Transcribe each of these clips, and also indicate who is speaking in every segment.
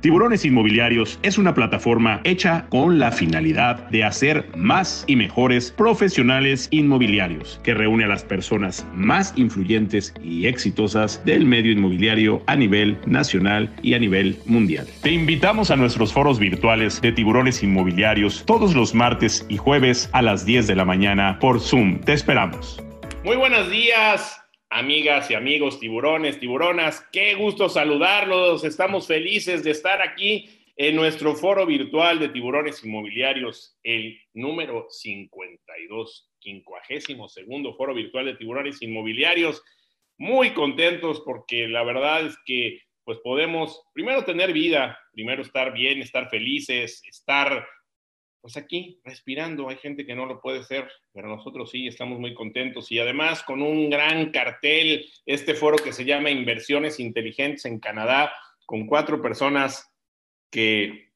Speaker 1: Tiburones Inmobiliarios es una plataforma hecha con la finalidad de hacer más y mejores profesionales inmobiliarios, que reúne a las personas más influyentes y exitosas del medio inmobiliario a nivel nacional y a nivel mundial. Te invitamos a nuestros foros virtuales de Tiburones Inmobiliarios todos los martes y jueves a las 10 de la mañana por Zoom. Te esperamos.
Speaker 2: Muy buenos días, amigas y amigos tiburones, tiburonas. Qué gusto saludarlos. Estamos felices de estar aquí en nuestro foro virtual de tiburones inmobiliarios, el número 52, 52 segundo foro virtual de tiburones inmobiliarios. Muy contentos porque la verdad es que pues podemos primero tener vida, primero estar bien, estar felices, estar pues aquí respirando. Hay gente que no lo puede ser, pero nosotros sí estamos muy contentos y además con un gran cartel, este foro que se llama Inversiones Inteligentes en Canadá, con cuatro personas que,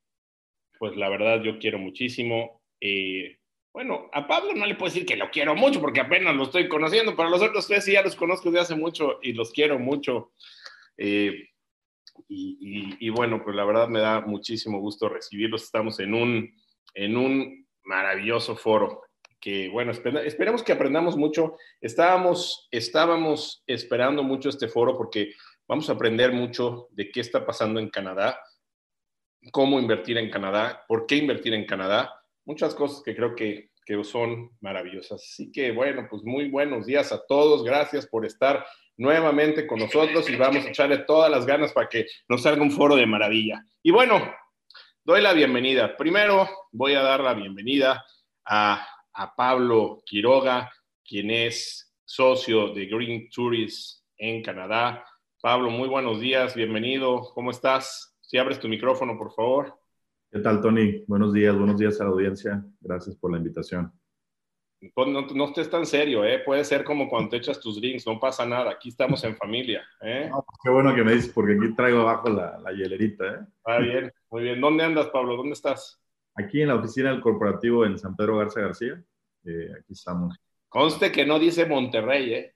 Speaker 2: pues la verdad yo quiero muchísimo. Eh, bueno, a Pablo no le puedo decir que lo quiero mucho porque apenas lo estoy conociendo, pero los otros tres sí ya los conozco desde hace mucho y los quiero mucho. Eh, y, y bueno, pues la verdad me da muchísimo gusto recibirlos. Estamos en un en un maravilloso foro que, bueno, esperemos que aprendamos mucho. Estábamos, estábamos esperando mucho este foro porque vamos a aprender mucho de qué está pasando en Canadá, cómo invertir en Canadá, por qué invertir en Canadá, muchas cosas que creo que, que son maravillosas. Así que, bueno, pues muy buenos días a todos. Gracias por estar nuevamente con nosotros y vamos a echarle todas las ganas para que nos salga un foro de maravilla. Y bueno, doy la bienvenida. Primero voy a dar la bienvenida a, Pablo Quiroga, quien es socio de Green Tourist en Canadá. Pablo, muy buenos días, bienvenido. ¿Cómo estás? Si abres tu micrófono, por favor.
Speaker 3: ¿Qué tal, Tony? Buenos días, buenos días a la audiencia. Gracias por la invitación.
Speaker 2: Pues, no, no, estés tan serio, ¿eh? Puede ser como cuando te echas tus drinks, no pasa nada. Aquí estamos en familia, ¿eh?
Speaker 3: Pues, qué bueno que me dices, porque aquí traigo abajo la, la hielerita, ¿eh?
Speaker 2: Ah, bien, muy bien. ¿Dónde andas, Pablo? ¿Dónde estás?
Speaker 3: Aquí en la oficina del corporativo en San Pedro Garza García. Eh, aquí estamos.
Speaker 2: Conste que no dice Monterrey, ¿eh?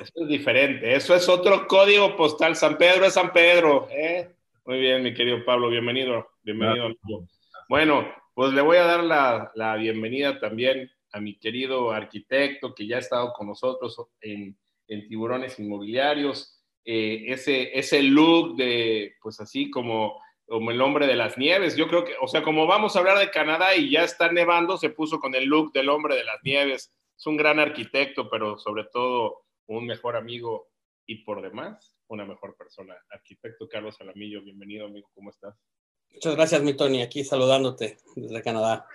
Speaker 2: Eso es diferente. Eso es otro código postal. San Pedro es San Pedro, ¿eh? Muy bien, mi querido Pablo. Bienvenido. Bienvenido. Bueno, pues le voy a dar la, la bienvenida también a mi querido arquitecto que ya ha estado con nosotros en, Tiburones Inmobiliarios, eh, ese, ese look de, pues así como, como el hombre de las nieves. Yo creo que, o sea, como vamos a hablar de Canadá y ya está nevando, se puso con el look del hombre de las nieves. Es un gran arquitecto, pero sobre todo un mejor amigo y por demás, una mejor persona. Arquitecto Carlos Alamillo, bienvenido amigo, ¿cómo estás?
Speaker 4: Muchas gracias, mi Tony, aquí saludándote desde Canadá.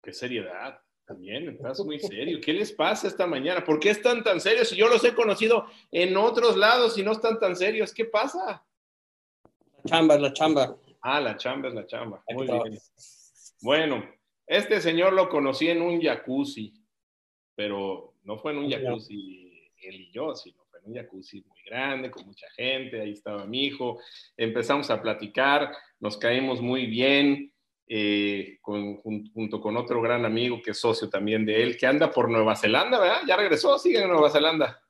Speaker 2: Qué seriedad. También, estás muy serio. ¿Qué les pasa esta mañana? ¿Por qué están tan serios? Yo los he conocido en otros lados y no están tan serios, ¿qué pasa?
Speaker 4: La chamba es la chamba.
Speaker 2: Ah, la chamba es la chamba. Muy bien. Bueno, este señor lo conocí en un jacuzzi, pero no fue en un jacuzzi él y yo, sino fue en un jacuzzi muy grande, con mucha gente. Ahí estaba mi hijo. Empezamos a platicar, nos caímos muy bien eh, junto con otro gran amigo que es socio también de él, que anda por Nueva Zelanda, ¿verdad? Ya regresó, sigue en Nueva Zelanda.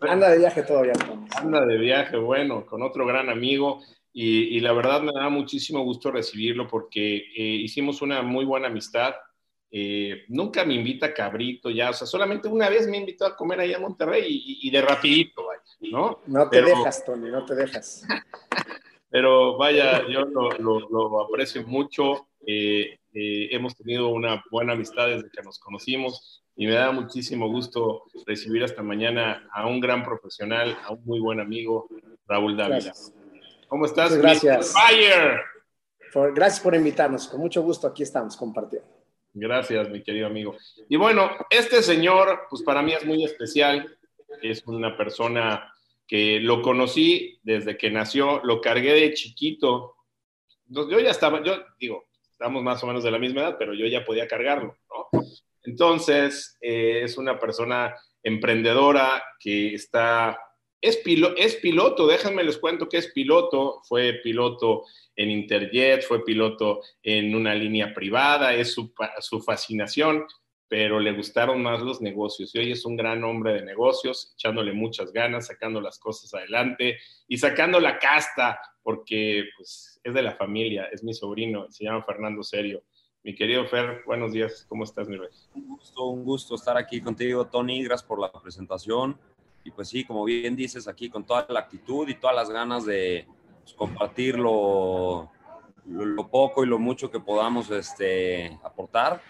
Speaker 5: Anda de viaje todavía.
Speaker 2: Anda de viaje, bueno, con otro gran amigo. Y, la verdad me da muchísimo gusto recibirlo porque eh, hicimos una muy buena amistad. Eh, nunca me invita Cabrito ya, o sea, solamente una vez me invitó a comer ahí a Monterrey y, de rapidito, ¿no?
Speaker 5: No te dejas, Tony, no te dejas.
Speaker 2: Pero vaya, yo lo, aprecio mucho. Eh, eh, hemos tenido una buena amistad desde que nos conocimos y me da muchísimo gusto recibir esta mañana a un gran profesional, a un muy buen amigo, Raúl Dávila. ¿Cómo estás?
Speaker 5: gracias. Fire. gracias por invitarnos. Con mucho gusto aquí estamos compartiendo.
Speaker 2: Gracias, mi querido amigo. Y bueno, este señor, pues para mí es muy especial. Es una persona que lo conocí desde que nació, lo cargué de chiquito. Yo ya estaba, yo digo, estamos más o menos de la misma edad, pero yo ya podía cargarlo, ¿no? Entonces, eh, es una persona emprendedora que está, es, es piloto, déjenme les cuento que es piloto, fue piloto en Interjet, fue piloto en una línea privada, es su, su fascinación, pero le gustaron más los negocios. Y hoy es un gran hombre de negocios, echándole muchas ganas, sacando las cosas adelante y sacando la casta, porque pues, es de la familia, es mi sobrino, se llama Fernando Serio. Mi querido Fer, buenos días, ¿cómo estás, mi rey?
Speaker 6: Un gusto, un gusto estar aquí contigo, Tony, gracias por la presentación. Y pues sí, como bien dices, aquí con toda la actitud y todas las ganas de pues, compartir lo, lo, poco y lo mucho que podamos este, aportar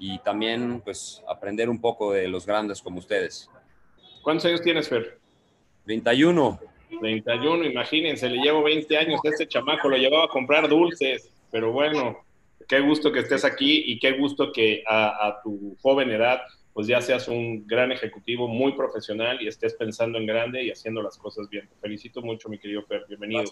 Speaker 6: y también pues aprender un poco de los grandes como ustedes.
Speaker 2: ¿Cuántos años tienes, Fer?
Speaker 6: 31.
Speaker 2: 31, imagínense, le llevo 20 años a este chamaco, lo llevaba a comprar dulces, pero bueno, qué gusto que estés aquí y qué gusto que a, a tu joven edad pues ya seas un gran ejecutivo, muy profesional y estés pensando en grande y haciendo las cosas bien. Te felicito mucho, mi querido Fer. Bienvenido.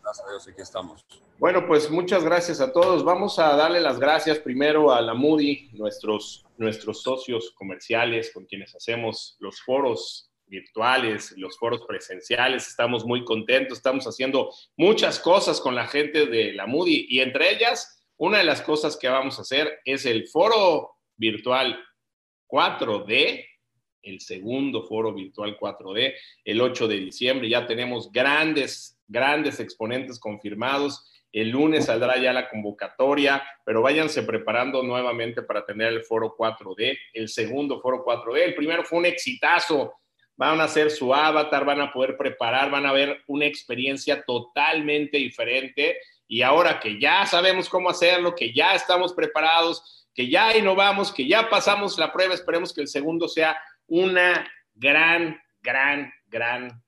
Speaker 6: Gracias a Dios, aquí estamos.
Speaker 2: Bueno, pues muchas gracias a todos. Vamos a darle las gracias primero a la Moody, nuestros, nuestros socios comerciales con quienes hacemos los foros virtuales, los foros presenciales. Estamos muy contentos, estamos haciendo muchas cosas con la gente de la Moody y entre ellas, una de las cosas que vamos a hacer es el foro virtual 4D, el segundo foro virtual 4D, el 8 de diciembre. Ya tenemos grandes, grandes exponentes confirmados. El lunes saldrá ya la convocatoria, pero váyanse preparando nuevamente para tener el foro 4D, el segundo foro 4D. El primero fue un exitazo. Van a hacer su avatar, van a poder preparar, van a ver una experiencia totalmente diferente. Y ahora que ya sabemos cómo hacerlo, que ya estamos preparados, que ya innovamos, que ya pasamos la prueba, esperemos que el segundo sea una gran, gran, gran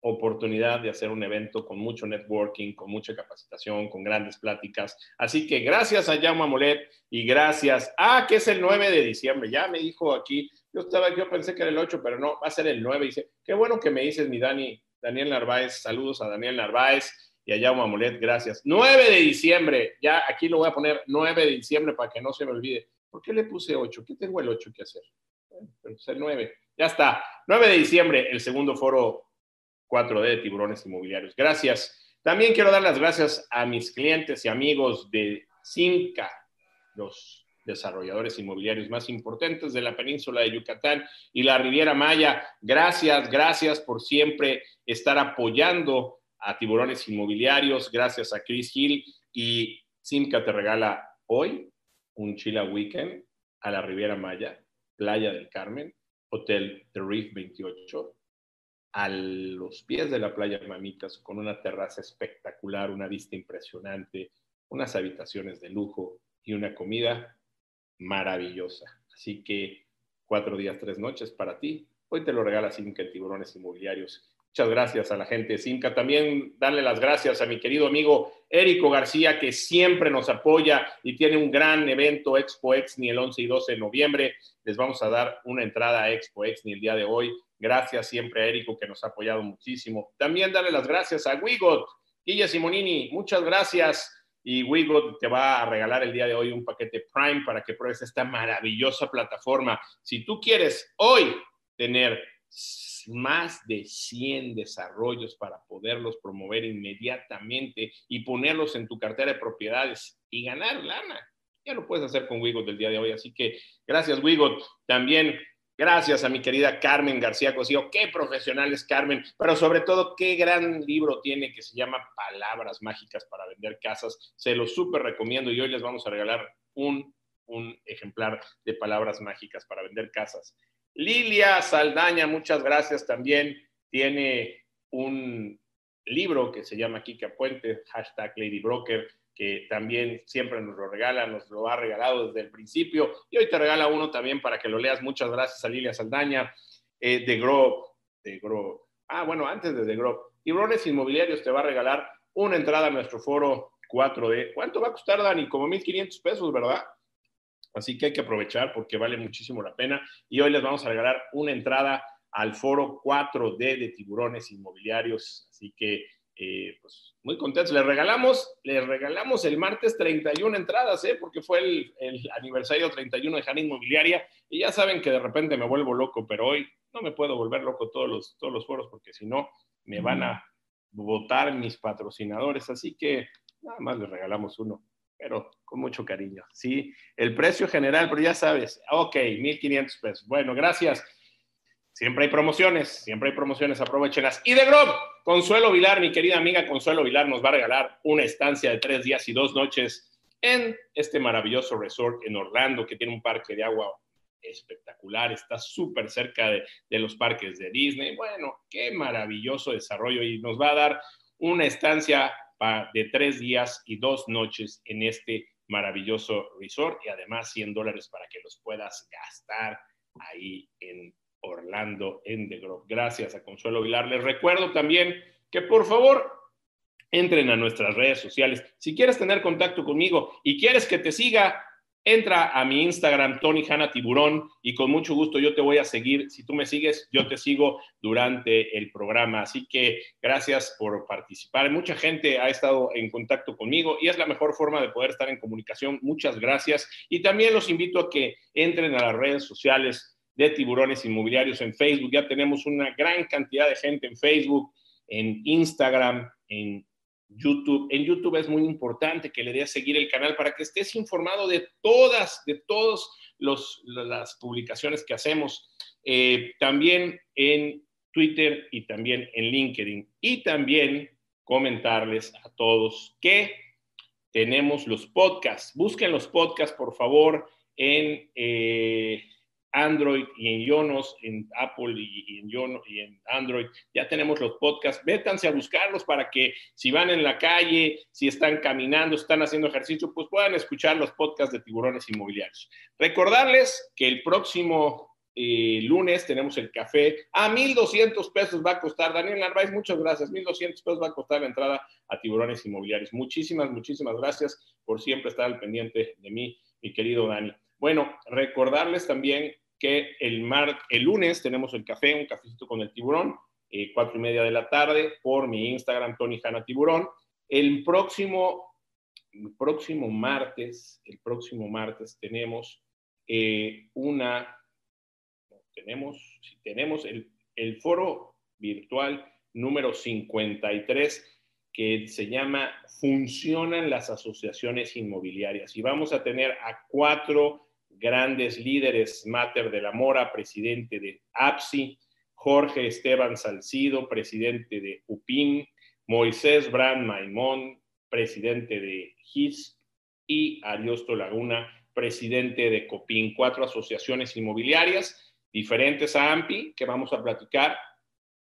Speaker 2: oportunidad de hacer un evento con mucho networking, con mucha capacitación, con grandes pláticas. Así que gracias a Jaume y gracias a que es el 9 de diciembre. Ya me dijo aquí, yo estaba, yo pensé que era el 8, pero no, va a ser el 9. Dice, qué bueno que me dices, mi Dani, Daniel Narváez. Saludos a Daniel Narváez y a gracias. 9 de diciembre, ya aquí lo voy a poner 9 de diciembre para que no se me olvide. ¿Por qué le puse 8? ¿Qué tengo el 8 que hacer? es el 9. Ya está. 9 de diciembre, el segundo foro 4D de tiburones inmobiliarios. Gracias. También quiero dar las gracias a mis clientes y amigos de Cinca, los desarrolladores inmobiliarios más importantes de la península de Yucatán y la Riviera Maya. Gracias, gracias por siempre estar apoyando a Tiburones Inmobiliarios, gracias a Chris Hill y Simca te regala hoy un Chila Weekend a la Riviera Maya, Playa del Carmen, Hotel The Reef 28, a los pies de la playa Mamitas, con una terraza espectacular, una vista impresionante, unas habitaciones de lujo y una comida maravillosa. Así que cuatro días, tres noches para ti. Hoy te lo regala Simca Tiburones Inmobiliarios Muchas gracias a la gente de Cinca. También darle las gracias a mi querido amigo Érico García, que siempre nos apoya y tiene un gran evento Expo Exni el 11 y 12 de noviembre. Les vamos a dar una entrada a Expo Exni el día de hoy. Gracias siempre a Érico, que nos ha apoyado muchísimo. También darle las gracias a Wigot, Guilla Simonini, muchas gracias. Y Wigot te va a regalar el día de hoy un paquete Prime para que pruebes esta maravillosa plataforma. Si tú quieres hoy tener más de 100 desarrollos para poderlos promover inmediatamente y ponerlos en tu cartera de propiedades y ganar lana. Ya lo puedes hacer con Wigot del día de hoy. Así que gracias, Wigot. También gracias a mi querida Carmen García Cosío. Qué profesional es Carmen, pero sobre todo qué gran libro tiene que se llama Palabras Mágicas para Vender Casas. Se lo súper recomiendo y hoy les vamos a regalar un, un ejemplar de Palabras Mágicas para Vender Casas. Lilia Saldaña, muchas gracias también. Tiene un libro que se llama Kika Puente, hashtag Lady Broker, que también siempre nos lo regala, nos lo ha regalado desde el principio. Y hoy te regala uno también para que lo leas. Muchas gracias a Lilia Saldaña. Eh, de Grove, de. Ah, bueno, antes de The Grove. Tiburones Inmobiliarios te va a regalar una entrada a nuestro foro 4D. ¿Cuánto va a costar, Dani? Como 1.500 pesos, ¿verdad? Así que hay que aprovechar porque vale muchísimo la pena. Y hoy les vamos a regalar una entrada al foro 4D de tiburones inmobiliarios. Así que, eh, pues, muy contentos. Les regalamos, les regalamos el martes 31 entradas, ¿eh? porque fue el, el, aniversario 31 de Jana Inmobiliaria. Y ya saben que de repente me vuelvo loco, pero hoy no me puedo volver loco todos los, todos los foros porque si no, me van a votar mis patrocinadores. Así que nada más les regalamos uno pero con mucho cariño. Sí, el precio general, pero ya sabes, ok, 1.500 pesos. Bueno, gracias. Siempre hay promociones, siempre hay promociones, aprovechenlas. Y de Grob, Consuelo Vilar, mi querida amiga Consuelo Vilar, nos va a regalar una estancia de tres días y dos noches en este maravilloso resort en Orlando, que tiene un parque de agua espectacular, está súper cerca de, los parques de Disney. Bueno, qué maravilloso desarrollo y nos va a dar una estancia de tres días y dos noches en este maravilloso resort y además 100 dólares para que los puedas gastar ahí en Orlando, en The Grove. Gracias a Consuelo Vilar. Les recuerdo también que por favor entren a nuestras redes sociales. Si quieres tener contacto conmigo y quieres que te siga, entra a mi Instagram, Tony Hanna Tiburón, y con mucho gusto yo te voy a seguir. Si tú me sigues, yo te sigo durante el programa. Así que gracias por participar. Mucha gente ha estado en contacto conmigo y es la mejor forma de poder estar en comunicación. Muchas gracias. Y también los invito a que entren a las redes sociales de tiburones inmobiliarios en Facebook. Ya tenemos una gran cantidad de gente en Facebook, en Instagram, en YouTube. En YouTube es muy importante que le des a seguir el canal para que estés informado de todas, de todas las publicaciones que hacemos. Eh, también en Twitter y también en LinkedIn. Y también comentarles a todos que tenemos los podcasts. Busquen los podcasts, por favor, en... Eh, Android y en Yonos, en Apple y, en y en Android. Ya tenemos los podcasts. Vétanse a buscarlos para que si van en la calle, si están caminando, están haciendo ejercicio, pues puedan escuchar los podcasts de tiburones inmobiliarios. Recordarles que el próximo eh, lunes tenemos el café. A 1.200 pesos va a costar. Daniel Narváez, muchas gracias. 1.200 pesos va a costar la entrada a tiburones inmobiliarios. Muchísimas, muchísimas gracias por siempre estar al pendiente de mí, mi querido Dani. Bueno, recordarles también que el, mar, el lunes tenemos el café, un cafecito con el tiburón, eh, cuatro y media de la tarde, por mi Instagram, Tony Hanna Tiburón. El próximo, el próximo martes, el próximo martes tenemos eh, una, tenemos, tenemos el, el foro virtual número 53 que se llama Funcionan las asociaciones inmobiliarias. Y vamos a tener a cuatro grandes líderes, Mater de la Mora, presidente de APSI, Jorge Esteban Salcido, presidente de UPIN, Moisés Brand Maimón, presidente de GIS, y Ariosto Laguna, presidente de COPIN, cuatro asociaciones inmobiliarias diferentes a AMPI, que vamos a platicar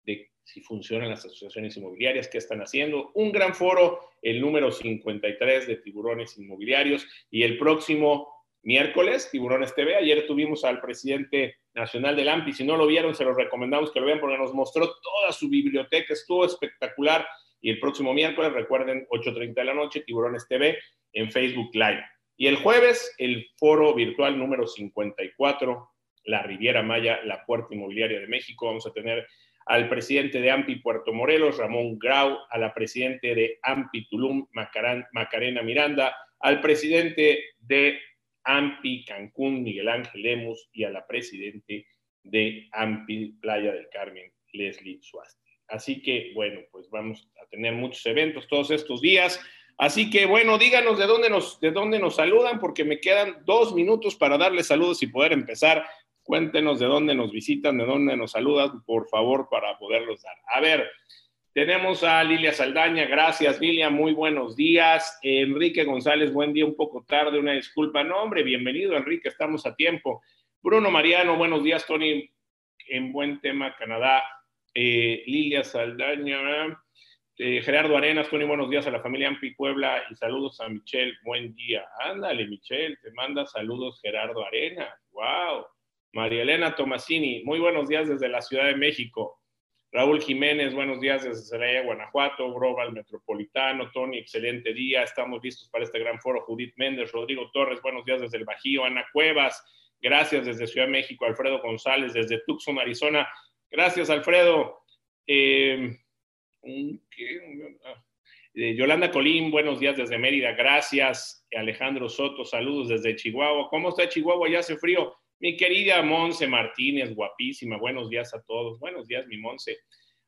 Speaker 2: de si funcionan las asociaciones inmobiliarias, qué están haciendo. Un gran foro, el número 53 de tiburones inmobiliarios, y el próximo miércoles, Tiburones TV. Ayer tuvimos al presidente nacional del AMPI. Si no lo vieron, se los recomendamos que lo vean porque nos mostró toda su biblioteca. Estuvo espectacular. Y el próximo miércoles, recuerden, 8.30 de la noche, Tiburones TV en Facebook Live. Y el jueves, el foro virtual número 54, la Riviera Maya, la Puerta Inmobiliaria de México. Vamos a tener al presidente de AMPI Puerto Morelos, Ramón Grau, a la presidente de AMPI Tulum, Macarena Miranda, al presidente de AMPI Cancún, Miguel Ángel Lemus, y a la presidente de AMPI Playa del Carmen, Leslie Suasti. Así que, bueno, pues vamos a tener muchos eventos todos estos días. Así que, bueno, díganos de dónde nos, de dónde nos saludan, porque me quedan dos minutos para darles saludos y poder empezar. Cuéntenos de dónde nos visitan, de dónde nos saludan, por favor, para poderlos dar. A ver, tenemos a Lilia Saldaña, gracias Lilia, muy buenos días. Enrique González, buen día, un poco tarde, una disculpa. No, hombre, bienvenido Enrique, estamos a tiempo. Bruno Mariano, buenos días, Tony, en buen tema, Canadá. Eh, Lilia Saldaña, eh, Gerardo Arenas, Tony, buenos días a la familia Ampi Puebla y saludos a Michelle, buen día. Ándale, Michelle, te manda saludos Gerardo Arenas, wow. María Elena Tomasini, muy buenos días desde la Ciudad de México. Raúl Jiménez, buenos días desde Celaya, Guanajuato. Global Metropolitano, Tony, excelente día. Estamos listos para este gran foro. Judith Méndez, Rodrigo Torres, buenos días desde el Bajío. Ana Cuevas, gracias desde Ciudad de México. Alfredo González, desde Tucson, Arizona. Gracias, Alfredo. Eh, eh, Yolanda Colín, buenos días desde Mérida. Gracias. Alejandro Soto, saludos desde Chihuahua. ¿Cómo está Chihuahua? Ya hace frío. Mi querida Monse Martínez, guapísima, buenos días a todos. Buenos días, mi Monse.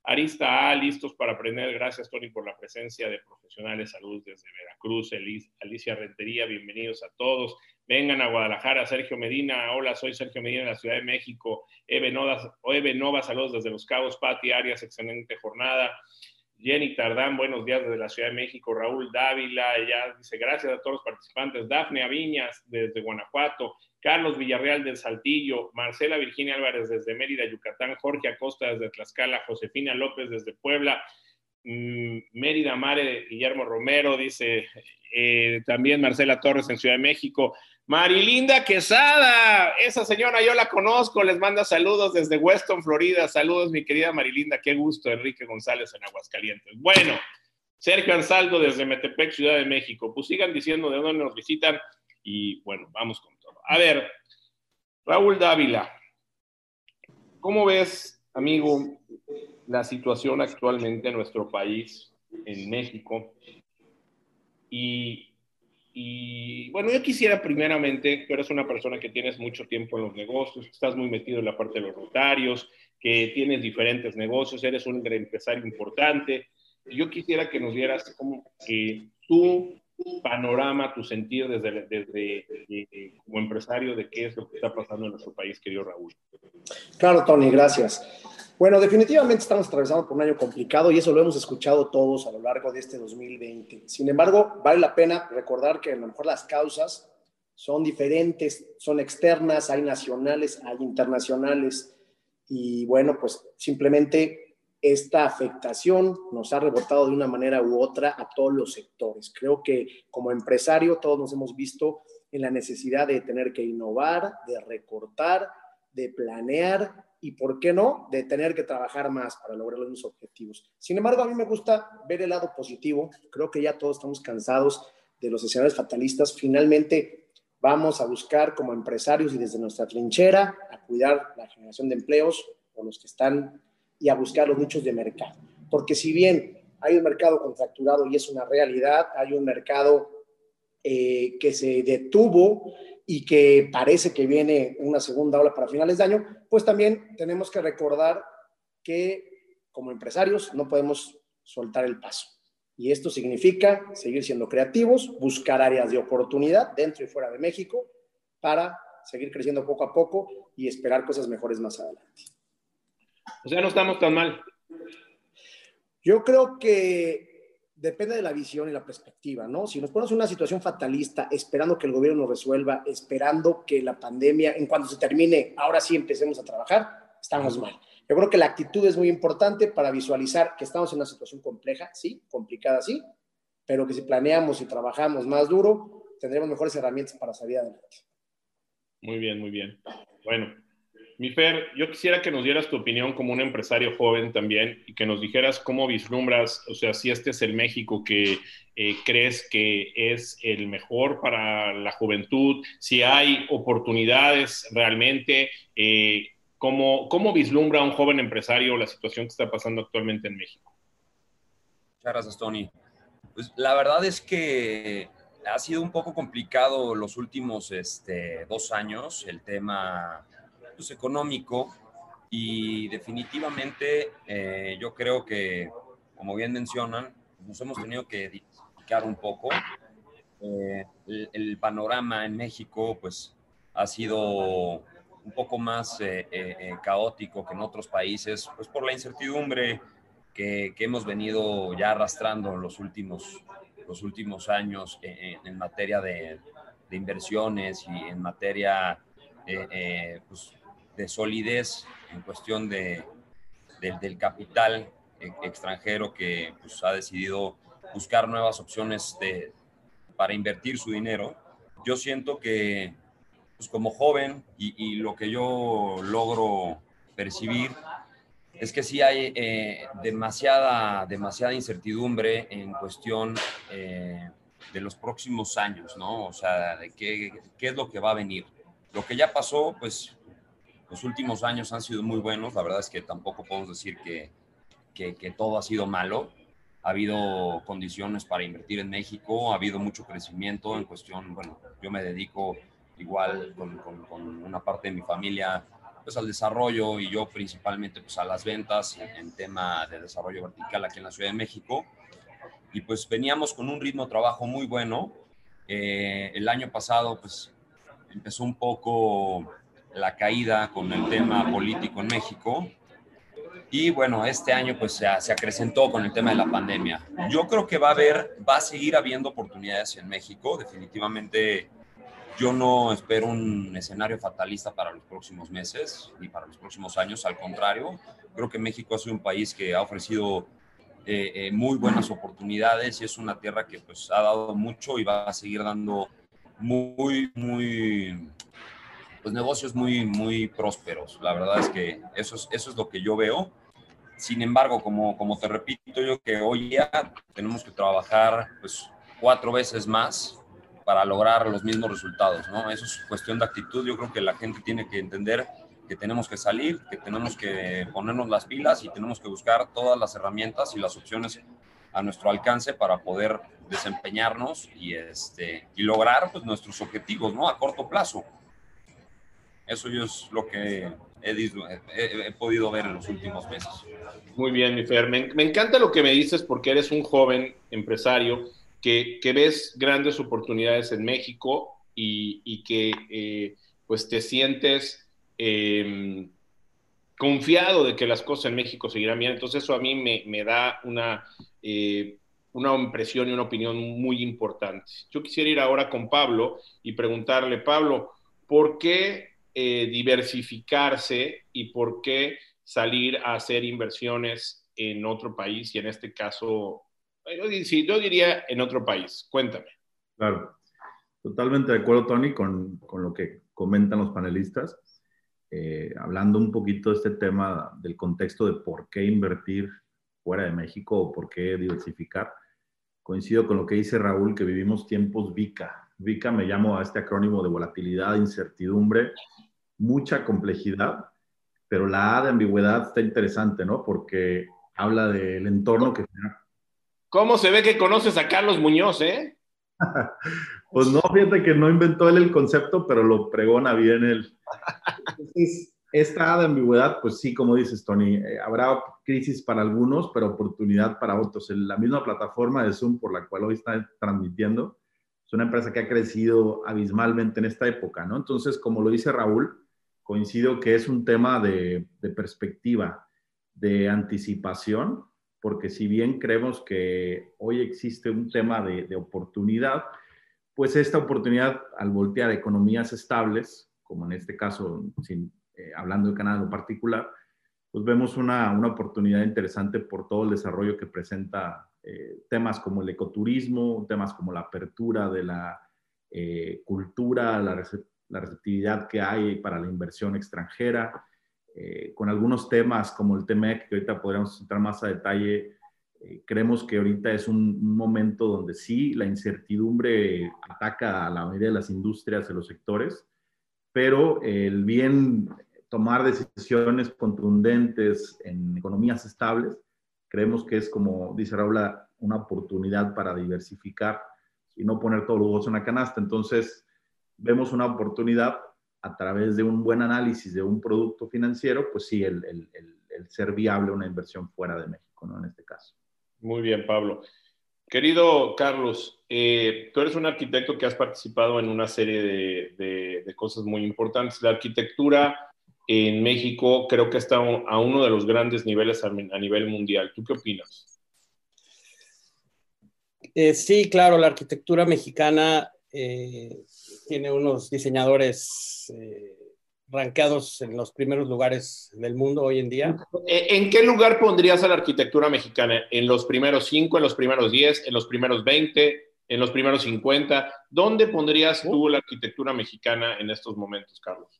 Speaker 2: Arista A, listos para aprender. Gracias, Tony, por la presencia de profesionales. Saludos desde Veracruz. Alicia Rentería, bienvenidos a todos. Vengan a Guadalajara. Sergio Medina, hola, soy Sergio Medina de la Ciudad de México. Eve Nova saludos desde Los Cabos. Pati Arias, excelente jornada. Jenny Tardán, buenos días desde la Ciudad de México. Raúl Dávila, ella dice gracias a todos los participantes. Dafne Aviñas desde Guanajuato. Carlos Villarreal del Saltillo, Marcela Virginia Álvarez desde Mérida, Yucatán, Jorge Acosta desde Tlaxcala, Josefina López desde Puebla, mm, Mérida Mare, Guillermo Romero, dice eh, también Marcela Torres en Ciudad de México, Marilinda Quesada, esa señora yo la conozco, les manda saludos desde Weston, Florida, saludos mi querida Marilinda, qué gusto, Enrique González en Aguascalientes. Bueno, Sergio Ansaldo desde Metepec, Ciudad de México, pues sigan diciendo de dónde nos visitan y bueno, vamos con a ver, Raúl Dávila, ¿cómo ves, amigo, la situación actualmente en nuestro país, en México? Y, bueno, yo quisiera primeramente, tú eres una persona que tienes mucho tiempo en los negocios, estás muy metido en la parte de los notarios, que tienes diferentes negocios, eres un empresario importante. Yo quisiera que nos dieras como que tú panorama, tu sentir desde, desde eh, como empresario de qué es lo que está pasando en nuestro país, querido Raúl.
Speaker 5: Claro, Tony, gracias. Bueno, definitivamente estamos atravesando por un año complicado y eso lo hemos escuchado todos a lo largo de este 2020. Sin embargo, vale la pena recordar que a lo mejor las causas son diferentes, son externas, hay nacionales, hay internacionales y bueno, pues simplemente esta afectación nos ha rebotado de una manera u otra a todos los sectores. Creo que como empresario todos nos hemos visto en la necesidad de tener que innovar, de recortar, de planear y, ¿por qué no?, de tener que trabajar más para lograr los objetivos. Sin embargo, a mí me gusta ver el lado positivo. Creo que ya todos estamos cansados de los escenarios fatalistas. Finalmente, vamos a buscar como empresarios y desde nuestra trinchera a cuidar la generación de empleos o los que están y a buscar los nichos de mercado. Porque si bien hay un mercado contracturado y es una realidad, hay un mercado eh, que se detuvo y que parece que viene una segunda ola para finales de año, pues también tenemos que recordar que como empresarios no podemos soltar el paso. Y esto significa seguir siendo creativos, buscar áreas de oportunidad dentro y fuera de México para seguir creciendo poco a poco y esperar cosas mejores más adelante.
Speaker 2: O sea, no estamos tan mal.
Speaker 5: Yo creo que depende de la visión y la perspectiva, ¿no? Si nos ponemos en una situación fatalista, esperando que el gobierno nos resuelva, esperando que la pandemia, en cuanto se termine, ahora sí empecemos a trabajar, estamos mal. Yo creo que la actitud es muy importante para visualizar que estamos en una situación compleja, sí, complicada, sí, pero que si planeamos y trabajamos más duro, tendremos mejores herramientas para salir adelante.
Speaker 2: Muy bien, muy bien. Bueno, mi Fer, yo quisiera que nos dieras tu opinión como un empresario joven también y que nos dijeras cómo vislumbras, o sea, si este es el México que eh, crees que es el mejor para la juventud, si hay oportunidades realmente, eh, ¿cómo, ¿cómo vislumbra un joven empresario la situación que está pasando actualmente en México?
Speaker 6: Muchas gracias, Tony. Pues la verdad es que ha sido un poco complicado los últimos este, dos años el tema económico y definitivamente eh, yo creo que, como bien mencionan, nos hemos tenido que diversificar un poco. Eh, el, panorama en México pues ha sido un poco más eh, caótico que en otros países, pues por la incertidumbre que, que hemos venido ya arrastrando en los últimos, los últimos años en, materia de, inversiones y en materia pues, de solidez en cuestión de, del capital e, extranjero que pues, ha decidido buscar nuevas opciones para invertir su dinero. Yo siento que pues, como joven y, lo que yo logro percibir es que sí hay eh, demasiada, demasiada incertidumbre en cuestión eh, de los próximos años, ¿no? O sea, de qué, qué es lo que va a venir. Lo que ya pasó, pues los últimos años han sido muy buenos. La verdad es que tampoco podemos decir que, que, todo ha sido malo. Ha habido condiciones para invertir en México, ha habido mucho crecimiento en cuestión, bueno, yo me dedico igual con, con, una parte de mi familia pues al desarrollo y yo principalmente pues a las ventas en, en, tema de desarrollo vertical aquí en la Ciudad de México. Y pues veníamos con un ritmo de trabajo muy bueno. Eh, el año pasado pues empezó un poco la caída con el tema político en México. Y bueno, este año pues se, se, acrecentó con el tema de la pandemia. Yo creo que va a haber, va a seguir habiendo oportunidades en México. Definitivamente yo no espero un escenario fatalista para los próximos meses ni para los próximos años. Al contrario, creo que México ha sido un país que ha ofrecido eh, eh, muy buenas oportunidades y es una tierra que pues ha dado mucho y va a seguir dando muy, muy, pues negocios muy, muy prósperos. La verdad es que eso es, eso es lo que yo veo. Sin embargo, como, como te repito, yo que hoy ya tenemos que trabajar pues cuatro veces más para lograr los mismos resultados, ¿no? Eso es cuestión de actitud. Yo creo que la gente tiene que entender que tenemos que salir, que tenemos que ponernos las pilas y tenemos que buscar todas las herramientas y las opciones a nuestro alcance para poder desempeñarnos y, este, y lograr pues, nuestros objetivos, ¿no? A corto plazo. Eso es lo que he, podido ver en los últimos meses.
Speaker 2: Muy bien, mi Fer. Me, encanta lo que me dices porque eres un joven empresario que, ves grandes oportunidades en México y, que eh, pues te sientes eh, confiado de que las cosas en México seguirán bien. Entonces eso a mí me, me da una, eh, una impresión y una opinión muy importante. Yo quisiera ir ahora con Pablo y preguntarle, Pablo, ¿por qué eh, diversificarse y por qué salir a hacer inversiones en otro país y en este caso yo, diría en otro país. Cuéntame.
Speaker 3: Claro, totalmente de acuerdo, Tony, con, con lo que comentan los panelistas. Eh, hablando un poquito de este tema del contexto de por qué invertir fuera de México o por qué diversificar, coincido con lo que dice Raúl, que vivimos tiempos VICA. VICA me llamo a este acrónimo de volatilidad, incertidumbre, mucha complejidad, pero la A de ambigüedad está interesante, ¿no? Porque habla del entorno que
Speaker 2: ¿Cómo se ve que conoces a Carlos Muñoz, eh?
Speaker 3: pues no, fíjate que no inventó él el concepto, pero lo pregona bien él. Entonces, esta ambigüedad, pues sí, como dices, Tony, eh, habrá crisis para algunos, pero oportunidad para otros. La misma plataforma de Zoom por la cual hoy está transmitiendo es una empresa que ha crecido abismalmente en esta época, ¿no? Entonces, como lo dice Raúl, coincido que es un tema de, de perspectiva, de anticipación porque si bien creemos que hoy existe un tema de, de oportunidad, pues esta oportunidad al voltear economías estables, como en este caso, sin, eh, hablando de Canadá en particular, pues vemos una, una, oportunidad interesante por todo el desarrollo que presenta eh, temas como el ecoturismo, temas como la apertura de la eh, cultura, la, receptividad que hay para la inversión extranjera, con algunos temas como el TMEC, que ahorita podríamos entrar más a detalle, creemos que ahorita es un, momento donde sí, la incertidumbre ataca a la mayoría de las industrias, de los sectores, pero el bien tomar decisiones contundentes en economías estables, creemos que es como dice Raúl, una oportunidad para diversificar y no poner todos los huevos en la canasta. Entonces, vemos una oportunidad a través de un buen análisis de un producto financiero, pues sí, el, el, el, ser viable una inversión fuera de México, ¿no? En este caso.
Speaker 2: Muy bien, Pablo. Querido Carlos, eh, tú eres un arquitecto que has participado en una serie de, de, de, cosas muy importantes. La arquitectura en México creo que está a uno de los grandes niveles a, nivel mundial. ¿Tú qué opinas?
Speaker 4: Eh, sí, claro, la arquitectura mexicana eh, tiene unos diseñadores eh, rankeados en los primeros lugares del mundo hoy en día.
Speaker 2: ¿En qué lugar pondrías a la arquitectura mexicana? ¿En los primeros cinco, en los primeros diez, en los primeros veinte, en los primeros cincuenta? ¿Dónde pondrías tú la arquitectura mexicana en estos momentos, Carlos?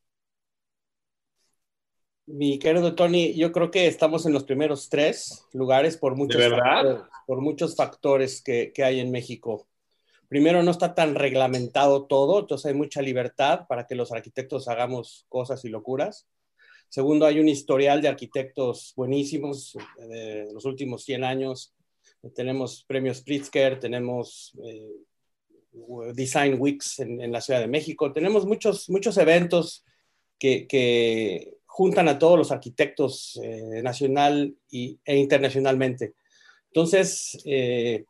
Speaker 4: Mi querido Tony, yo creo que estamos en los primeros tres lugares por muchos, factores, por muchos factores que, que hay en México primero no está tan reglamentado todo, entonces hay mucha libertad para que los arquitectos hagamos cosas y locuras. Segundo, hay un historial de arquitectos buenísimos de los últimos 100 años. Tenemos premios Pritzker, tenemos eh, Design Weeks en, en, la Ciudad de México, tenemos muchos, muchos eventos que, que juntan a todos los arquitectos eh, nacional y, e internacionalmente. Entonces, eh,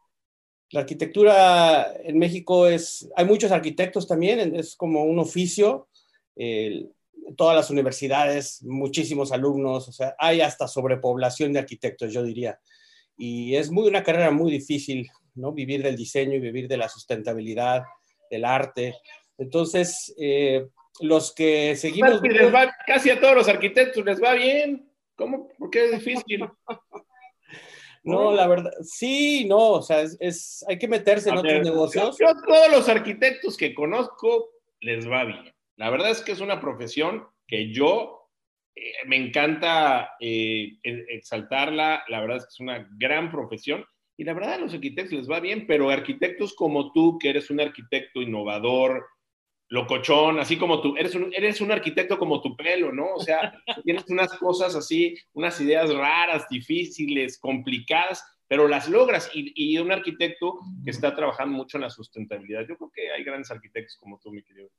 Speaker 4: la arquitectura en México es, hay muchos arquitectos también, es como un oficio, todas las universidades, muchísimos alumnos, o sea, hay hasta sobrepoblación de arquitectos, yo diría. Y es muy, una carrera muy difícil, ¿no? Vivir del diseño y vivir de la sustentabilidad, del arte. Entonces, eh, los que seguimos...
Speaker 2: casi a todos los arquitectos les va bien. ¿Cómo? ¿Por qué es difícil?
Speaker 4: No, la verdad, sí, no, o sea, es, hay que meterse en otros negocios.
Speaker 2: Yo, todos los arquitectos que conozco les va bien. La verdad es que es una profesión que yo eh, me encanta eh, exaltarla, la verdad es que es una gran profesión y la verdad a los arquitectos les va bien, pero arquitectos como tú, que eres un arquitecto innovador, locochón, así como tú, eres un, eres un arquitecto como tu pelo, ¿no? O sea, tienes unas cosas así, unas ideas raras, difíciles, complicadas, pero las logras. Y, y, un arquitecto que está trabajando mucho en la sustentabilidad. Yo creo que hay grandes arquitectos como tú, mi querido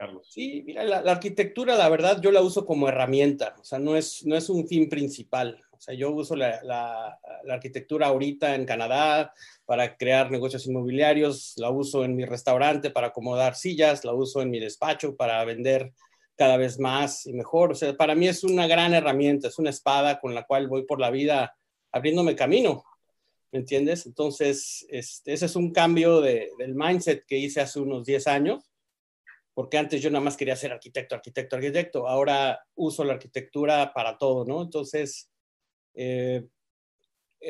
Speaker 2: Carlos.
Speaker 4: Sí, mira, la, arquitectura, la verdad, yo la uso como herramienta, o sea, no es, no es un fin principal. O sea, yo uso la, la, la arquitectura ahorita en Canadá, para crear negocios inmobiliarios, la uso en mi restaurante para acomodar sillas, la uso en mi despacho para vender cada vez más y mejor. O sea, para mí es una gran herramienta, es una espada con la cual voy por la vida abriéndome camino. ¿Me entiendes? Entonces, este, ese es un cambio de, del mindset que hice hace unos 10 años, porque antes yo nada más quería ser arquitecto, arquitecto, arquitecto. Ahora uso la arquitectura para todo, ¿no? Entonces, eh,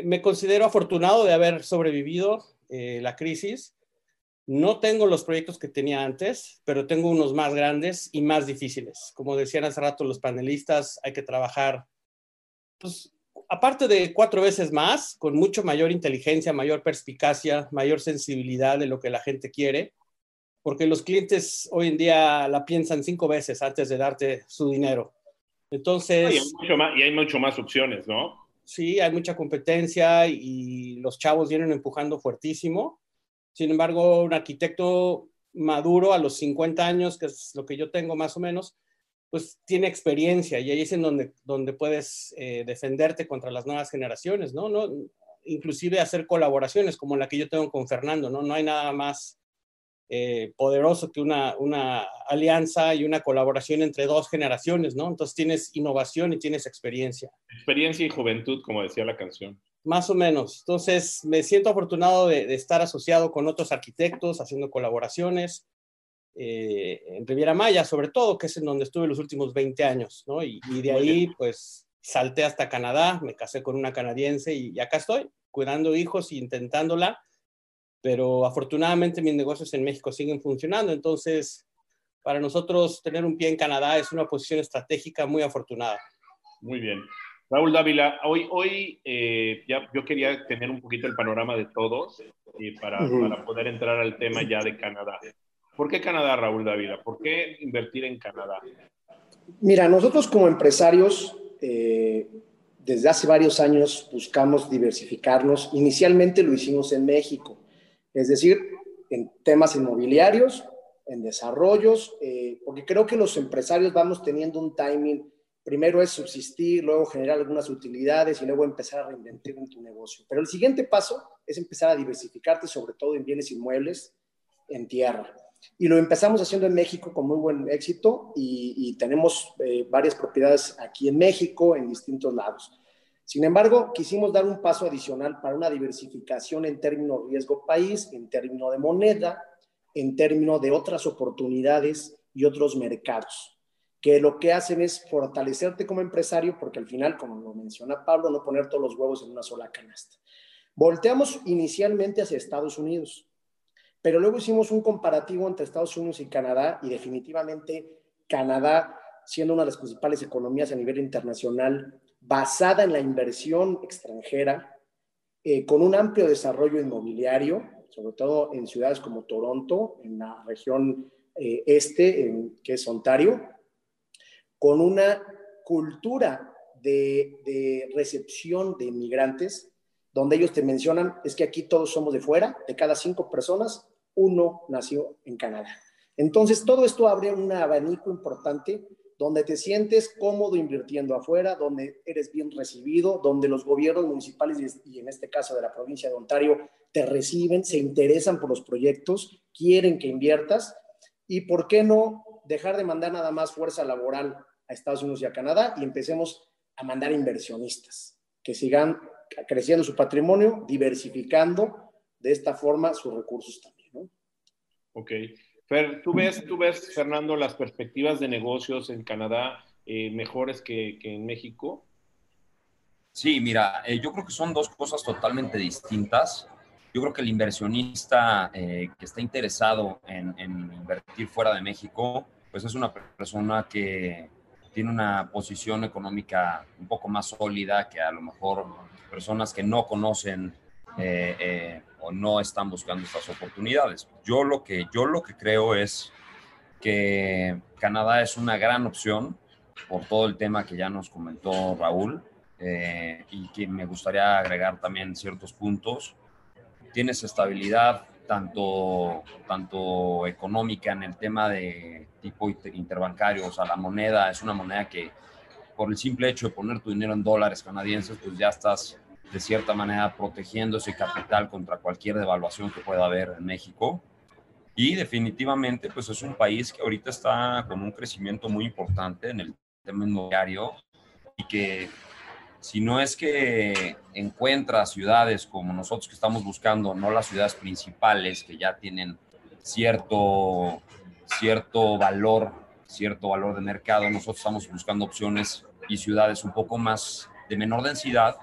Speaker 4: me considero afortunado de haber sobrevivido eh, la crisis. No tengo los proyectos que tenía antes, pero tengo unos más grandes y más difíciles. Como decían hace rato los panelistas, hay que trabajar, pues, aparte de cuatro veces más, con mucho mayor inteligencia, mayor perspicacia, mayor sensibilidad de lo que la gente quiere, porque los clientes hoy en día la piensan cinco veces antes de darte su dinero. Entonces...
Speaker 2: Y hay mucho más, y hay mucho más opciones, ¿no?
Speaker 4: sí, hay mucha competencia y los chavos vienen empujando fuertísimo. Sin embargo, un arquitecto maduro a los 50 años, que es lo que yo tengo más o menos, pues tiene experiencia y ahí es en donde, donde puedes eh, defenderte contra las nuevas generaciones, ¿no? ¿no? Inclusive hacer colaboraciones como la que yo tengo con Fernando, ¿no? No hay nada más eh, poderoso que una, una alianza y una colaboración entre dos generaciones, ¿no? Entonces tienes innovación y tienes experiencia.
Speaker 2: Experiencia y juventud, como decía la canción.
Speaker 4: Más o menos. Entonces me siento afortunado de, estar asociado con otros arquitectos, haciendo colaboraciones. Eh, en Riviera Maya, sobre todo, que es en donde estuve los últimos 20 años, ¿no? Y, de ahí, pues, salté hasta Canadá, me casé con una canadiense y, y acá estoy, cuidando hijos e intentándola pero afortunadamente mis negocios en México siguen funcionando, entonces para nosotros tener un pie en Canadá es una posición estratégica muy afortunada.
Speaker 2: Muy bien. Raúl Dávila, hoy, hoy eh, ya yo quería tener un poquito el panorama de todos y para, para, poder entrar al tema ya de Canadá. ¿Por qué Canadá, Raúl Dávila? ¿Por qué invertir en Canadá?
Speaker 5: Mira, nosotros como empresarios, eh, desde hace varios años buscamos diversificarnos. Inicialmente lo hicimos en México es decir, en temas inmobiliarios, en desarrollos, eh, porque creo que los empresarios vamos teniendo un timing, primero es subsistir, luego generar algunas utilidades y luego empezar a reinventar en tu negocio. Pero el siguiente paso es empezar a diversificarte, sobre todo en bienes inmuebles, en tierra. Y lo empezamos haciendo en México con muy buen éxito y, tenemos eh, varias propiedades aquí en México, en distintos lados. Sin embargo, quisimos dar un paso adicional para una diversificación en términos riesgo país, en términos de moneda, en términos de otras oportunidades y otros mercados, que lo que hacen es fortalecerte como empresario, porque al final, como lo menciona Pablo, no poner todos los huevos en una sola canasta. Volteamos inicialmente hacia Estados Unidos, pero luego hicimos un comparativo entre Estados Unidos y Canadá y definitivamente Canadá, siendo una de las principales economías a nivel internacional, basada en la inversión extranjera, eh, con un amplio desarrollo inmobiliario, sobre todo en ciudades como Toronto, en la región eh, este, que es Ontario, con una cultura de, recepción de inmigrantes, donde ellos te mencionan, es que aquí todos somos de fuera, de cada cinco personas, uno nació en Canadá. Entonces, todo esto abre un abanico importante donde te sientes cómodo invirtiendo afuera, donde eres bien recibido, donde los gobiernos municipales y en este caso de la provincia de Ontario te reciben, se interesan por los proyectos, quieren que inviertas y por qué no dejar de mandar nada más fuerza laboral a Estados Unidos y a Canadá y empecemos a mandar inversionistas que sigan creciendo su patrimonio, diversificando de esta forma sus recursos también. ¿no?
Speaker 2: Ok. Fer, ¿tú ves, tú ves, Fernando, las perspectivas de negocios en Canadá eh, mejores que, en México?
Speaker 6: Sí, mira, eh, yo creo que son dos cosas totalmente distintas. Yo creo que el inversionista eh, que está interesado en, en, invertir fuera de México, pues es una persona que tiene una posición económica un poco más sólida que a lo mejor personas que no conocen eh, eh, o no están buscando estas oportunidades. Yo lo, que, yo lo que creo es que Canadá es una gran opción por todo el tema que ya nos comentó Raúl eh, y que me gustaría agregar también ciertos puntos. Tienes estabilidad tanto, tanto económica en el tema de tipo interbancario, o sea, la moneda es una moneda que por el simple hecho de poner tu dinero en dólares canadienses, pues ya estás de cierta manera protegiendo ese capital contra cualquier devaluación que pueda haber en México. Y definitivamente, pues es un país que ahorita está con un crecimiento muy importante en el tema inmobiliario y que si no es que encuentra ciudades como nosotros que estamos buscando, no las ciudades principales que ya tienen cierto, cierto valor, cierto valor de mercado, nosotros estamos buscando opciones y ciudades un poco más de menor densidad,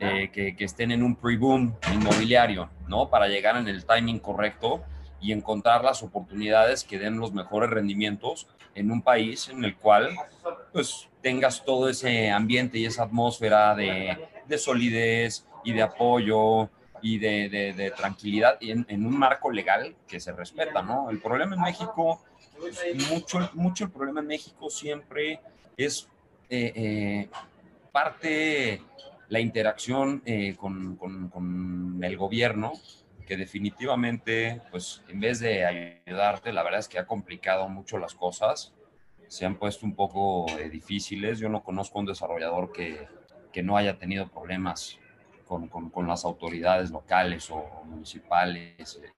Speaker 6: eh, que, que, estén en un pre-boom inmobiliario, ¿no? Para llegar en el timing correcto y encontrar las oportunidades que den los mejores rendimientos en un país en el cual, pues, tengas todo ese ambiente y esa atmósfera de, de solidez y de apoyo y de, de, tranquilidad y en, en, un marco legal que se respeta, ¿no? El problema en México, pues, mucho, mucho el problema en México siempre es eh, eh, parte la interacción eh, con, con, el gobierno, que definitivamente, pues en vez de ayudarte, la verdad es que ha complicado mucho las cosas, se han puesto un poco eh, difíciles. Yo no conozco un desarrollador que, que no haya tenido problemas con, con, las autoridades locales o municipales eh,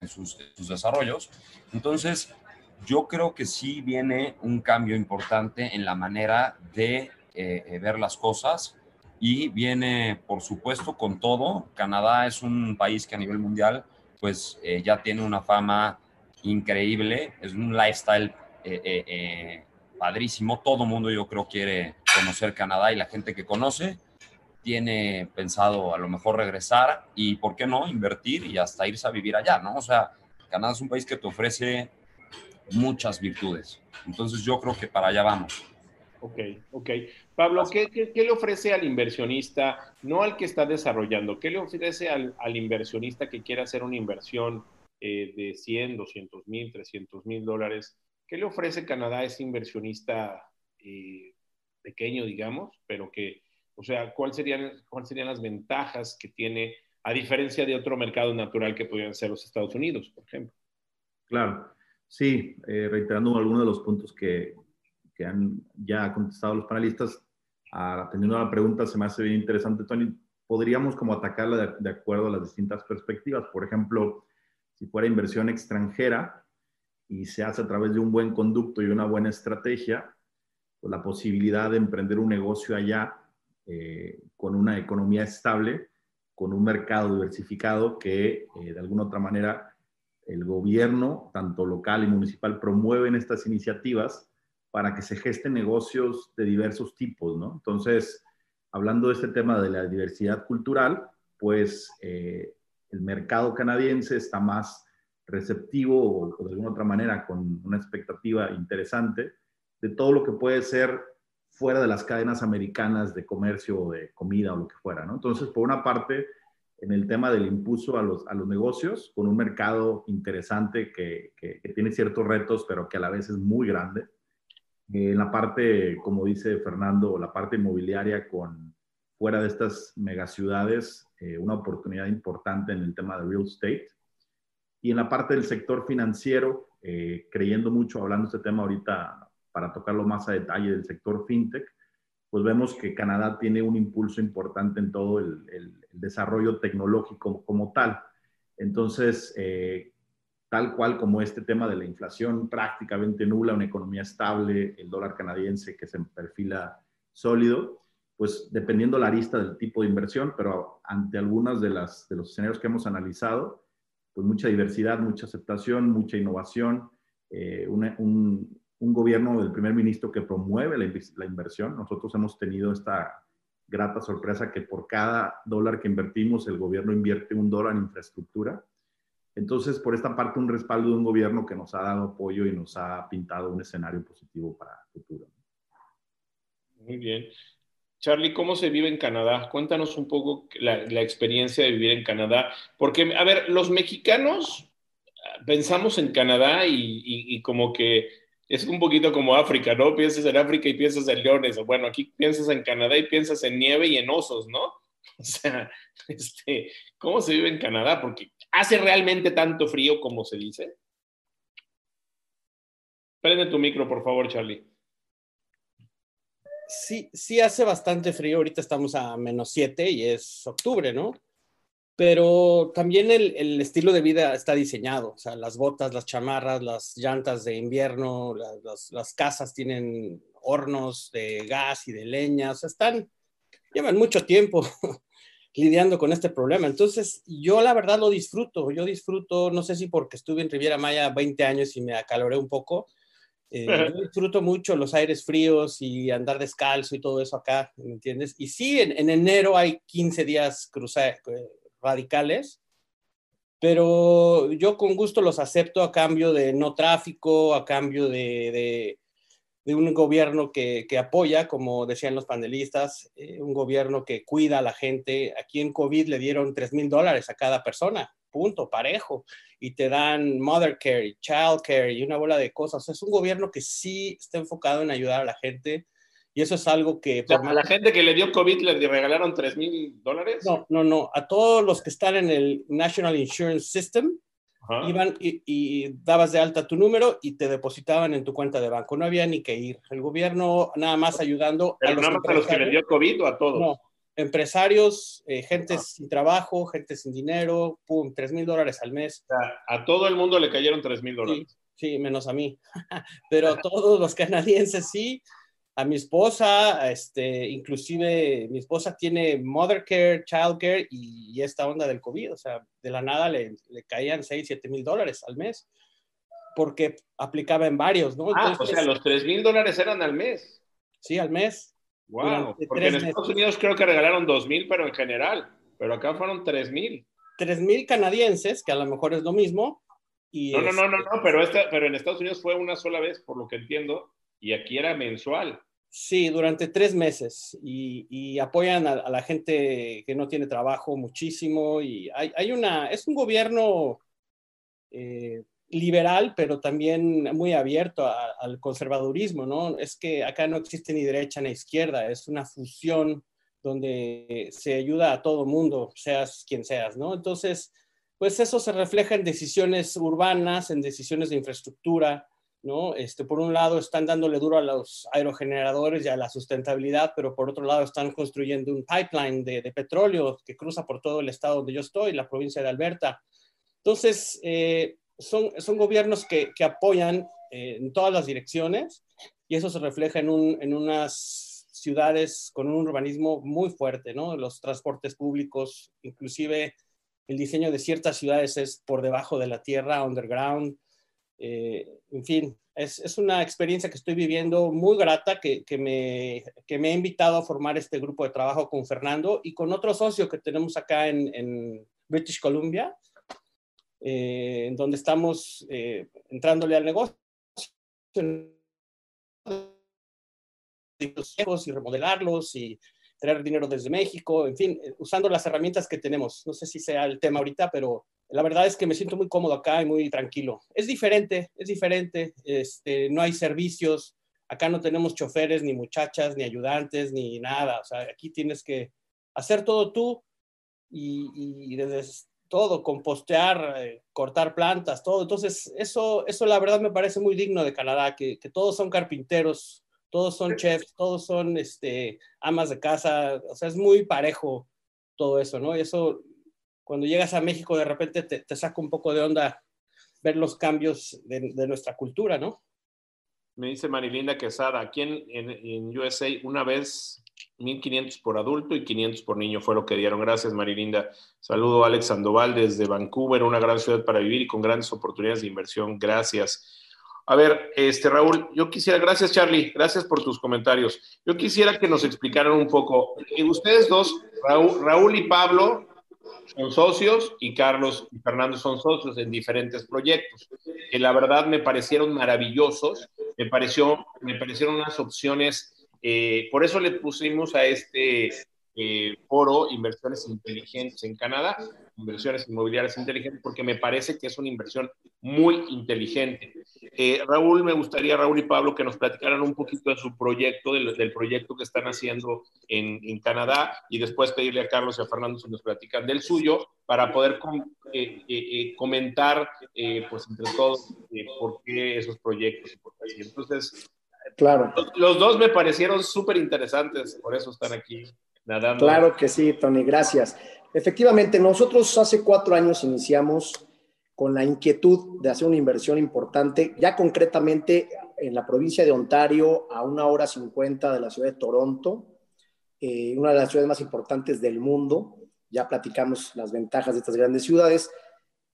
Speaker 6: en sus desarrollos. Entonces, yo creo que sí viene un cambio importante en la manera de ver las cosas y viene, por supuesto, con todo. Canadá es un país que a nivel mundial, pues eh, ya tiene una fama increíble, es un lifestyle eh, eh, padrísimo. Todo mundo, yo creo, quiere conocer Canadá y la gente que conoce tiene pensado a lo mejor regresar y, ¿por qué no?, invertir y hasta irse a vivir allá, ¿no? O sea, Canadá es un país que te ofrece muchas virtudes. Entonces yo creo que para allá vamos.
Speaker 2: Ok, ok. Pablo, ¿qué, le ofrece al inversionista, no al que está desarrollando, qué le ofrece al, inversionista que quiere hacer una inversión eh, de 100, 200 mil, 300 mil dólares? ¿Qué le ofrece Canadá a ese inversionista eh, pequeño, digamos, pero que, o sea, ¿cuáles serían, ¿cuáles serían las ventajas que tiene a diferencia de otro mercado natural que podrían ser los Estados Unidos, por ejemplo?
Speaker 3: Claro, sí, eh, reiterando algunos de los puntos que, que han ya contestado los panelistas, atendiendo a la pregunta, se me hace bien interesante, Tony. Podríamos como atacarla de, acuerdo a las distintas perspectivas. Por ejemplo, si fuera inversión extranjera y se hace a través de un buen conducto y una buena estrategia, pues la posibilidad de emprender un negocio allá eh, con una economía estable, con un mercado diversificado que eh, de alguna otra manera el gobierno, tanto local y municipal, promueven estas iniciativas para que se gesten negocios de diversos tipos, ¿no? Entonces, hablando de este tema de la diversidad cultural, pues eh, el mercado canadiense está más receptivo o, de alguna otra manera con una expectativa interesante de todo lo que puede ser fuera de las cadenas americanas de comercio o de comida o lo que fuera, ¿no? Entonces, por una parte, en el tema del impulso a los, a los negocios, con un mercado interesante que, que, tiene ciertos retos, pero que a la vez es muy grande en la parte, como dice Fernando, la parte inmobiliaria con fuera de estas megaciudades, eh, una oportunidad importante en el tema de real estate. Y en la parte del sector financiero, eh, creyendo mucho, hablando de este tema ahorita, para tocarlo más a detalle del sector fintech, pues vemos que Canadá tiene un impulso importante en todo el, desarrollo tecnológico como tal. Entonces, eh, tal cual como este tema de la inflación prácticamente nula, una economía estable, el dólar canadiense que se perfila sólido, pues dependiendo la arista del tipo de inversión, pero ante algunas de, las, de los escenarios que hemos analizado, pues mucha diversidad, mucha aceptación, mucha innovación, eh, un, un, gobierno del primer ministro que promueve la, inversión. Nosotros hemos tenido esta grata sorpresa que por cada dólar que invertimos, el gobierno invierte un dólar en infraestructura. Entonces, por esta parte, un respaldo de un gobierno que nos ha dado apoyo y nos ha pintado un escenario positivo para el futuro.
Speaker 2: Muy bien. Charlie, ¿cómo se vive en Canadá? Cuéntanos un poco la, experiencia de vivir en Canadá. Porque, a ver, los mexicanos ah, pensamos en Canadá y, como que es un poquito como África, ¿no? Piensas en África y piensas en leones. Bueno, aquí piensas en Canadá y piensas en nieve y en osos, ¿no? O sea, este, ¿cómo se vive en Canadá? Porque hace realmente tanto frío como se dice. Prende tu micro, por favor, Charlie
Speaker 4: sí, sí hace bastante frío. Ahorita estamos a menos 7 y es octubre, ¿no? Pero también el, estilo de vida está diseñado. O sea, las botas, las chamarras, las llantas de invierno, las, casas tienen hornos de gas y de leña. O sea, están, llevan mucho tiempo lidiando con este problema. Entonces, yo la verdad lo disfruto. Yo disfruto, no sé si porque estuve en Riviera Maya 20 años y me acaloré un poco, eh, yo disfruto mucho los aires fríos y andar descalzo y todo eso acá, ¿me entiendes? Y sí, en, enero hay 15 días cruza, eh, radicales, pero yo con gusto los acepto a cambio de no tráfico, a cambio de, de, un gobierno que, que, apoya, como decían los panelistas, eh, un gobierno que cuida a la gente. Aquí en COVID le dieron 3 mil dólares a cada persona punto, parejo, y te dan mother care, child care y una bola de cosas. es un gobierno que sí está enfocado en ayudar a la gente y eso es algo que...
Speaker 2: ¿A la gente que le dio COVID le regalaron 3 mil dólares?
Speaker 4: No, no, no. A todos los que están en el National Insurance System, iban y, dabas de alta tu número y te depositaban en tu cuenta de banco. No había ni que ir. El gobierno nada más ayudando
Speaker 2: a los, nada más a los que le dio COVID o a todos.
Speaker 4: No, empresarios, eh, gente ah. sin trabajo, gente sin dinero, pum, 3 mil dólares al mes.
Speaker 2: a todo el mundo le cayeron 3 mil dólares.
Speaker 4: Sí, menos a mí. Pero a todos los canadienses sí. A mi esposa, este, inclusive mi esposa tiene mother care, child care y, esta onda del COVID. O sea, de la nada le, le caían 6, 7 mil dólares al mes porque aplicaba en varios, ¿no?
Speaker 2: ah, o sea, los 3 mil dólares eran al mes.
Speaker 4: Sí, al mes.
Speaker 2: Wow, porque en Estados Unidos creo que regalaron 2.000, pero en general, pero acá fueron 3.000.
Speaker 4: 3.000 canadienses, que a lo mejor es lo mismo.
Speaker 2: Y no, no, no, no, no, pero, este, pero en Estados Unidos fue una sola vez, por lo que entiendo, y aquí era mensual.
Speaker 4: Sí, durante tres meses y, apoyan a, la gente que no tiene trabajo muchísimo y hay, hay una, es un gobierno eh, liberal, pero también muy abierto al conservadurismo, ¿no? Es que acá no existe ni derecha ni izquierda, es una fusión donde se ayuda a todo mundo, seas quien seas, ¿no? Entonces, pues eso se refleja en decisiones urbanas, en decisiones de infraestructura, ¿no? Este, por un lado están dándole duro a los aerogeneradores y a la sustentabilidad, pero por otro lado están construyendo un pipeline de, petróleo que cruza por todo el estado donde yo estoy, la provincia de Alberta. Entonces, eh, son, son gobiernos que, que apoyan eh, en todas las direcciones y eso se refleja en, un, en unas ciudades con un urbanismo muy fuerte, ¿no? Los transportes públicos, inclusive el diseño de ciertas ciudades es por debajo de la tierra, underground. Eh, en fin, es, una experiencia que estoy viviendo muy grata, que, me, que me ha invitado a formar este grupo de trabajo con Fernando y con otro socio que tenemos acá en, en British Columbia, eh, en donde estamos eh, entrándole al negocio y remodelarlos y traer dinero desde México, en fin, eh, usando las herramientas que tenemos. No sé si sea el tema ahorita, pero la verdad es que me siento muy cómodo acá y muy tranquilo. Es diferente, es diferente. Este, no hay servicios. Acá no tenemos choferes, ni muchachas, ni ayudantes, ni nada. O sea, aquí tienes que hacer todo tú y, y desde todo, compostear, eh, cortar plantas, todo. Entonces, eso, eso la verdad me parece muy digno de Canadá, que, que todos son carpinteros, todos son chefs, todos son este, amas de casa, o sea, es muy parejo todo eso, ¿no? Y eso, cuando llegas a México, de repente te, saca un poco de onda ver los cambios de, nuestra cultura, ¿no?
Speaker 2: Me dice Marilinda Quesada, aquí en, en, en USA una vez 1.500 por adulto y 500 por niño fue lo que dieron. Gracias, Marilinda. Saludo a Alex Sandoval desde Vancouver, una gran ciudad para vivir y con grandes oportunidades de inversión. Gracias. A ver, este Raúl, yo quisiera, gracias Charlie, gracias por tus comentarios. Yo quisiera que nos explicaran un poco, eh, ustedes dos, Raúl, Raúl, y Pablo, son socios y Carlos y Fernando son socios en diferentes proyectos, que la verdad me parecieron maravillosos, me, pareció, me parecieron unas opciones eh, por eso le pusimos a este eh, foro inversiones inteligentes en Canadá, inversiones inmobiliarias inteligentes, porque me parece que es una inversión muy inteligente. Eh, Raúl, me gustaría, Raúl y Pablo, que nos platicaran un poquito de su proyecto, del, del proyecto que están haciendo en, en, Canadá, y después pedirle a Carlos y a Fernando si nos platican del suyo, para poder com eh, eh, comentar, pues entre todos, por qué esos proyectos. Entonces,
Speaker 5: Claro.
Speaker 2: Los, dos me parecieron súper interesantes, por eso están aquí
Speaker 5: Claro que sí, Tony, gracias. Efectivamente, nosotros hace cuatro años iniciamos con la inquietud de hacer una inversión importante, ya concretamente en la provincia de Ontario, a una hora cincuenta de la ciudad de Toronto, eh, una de las ciudades más importantes del mundo. Ya platicamos las ventajas de estas grandes ciudades.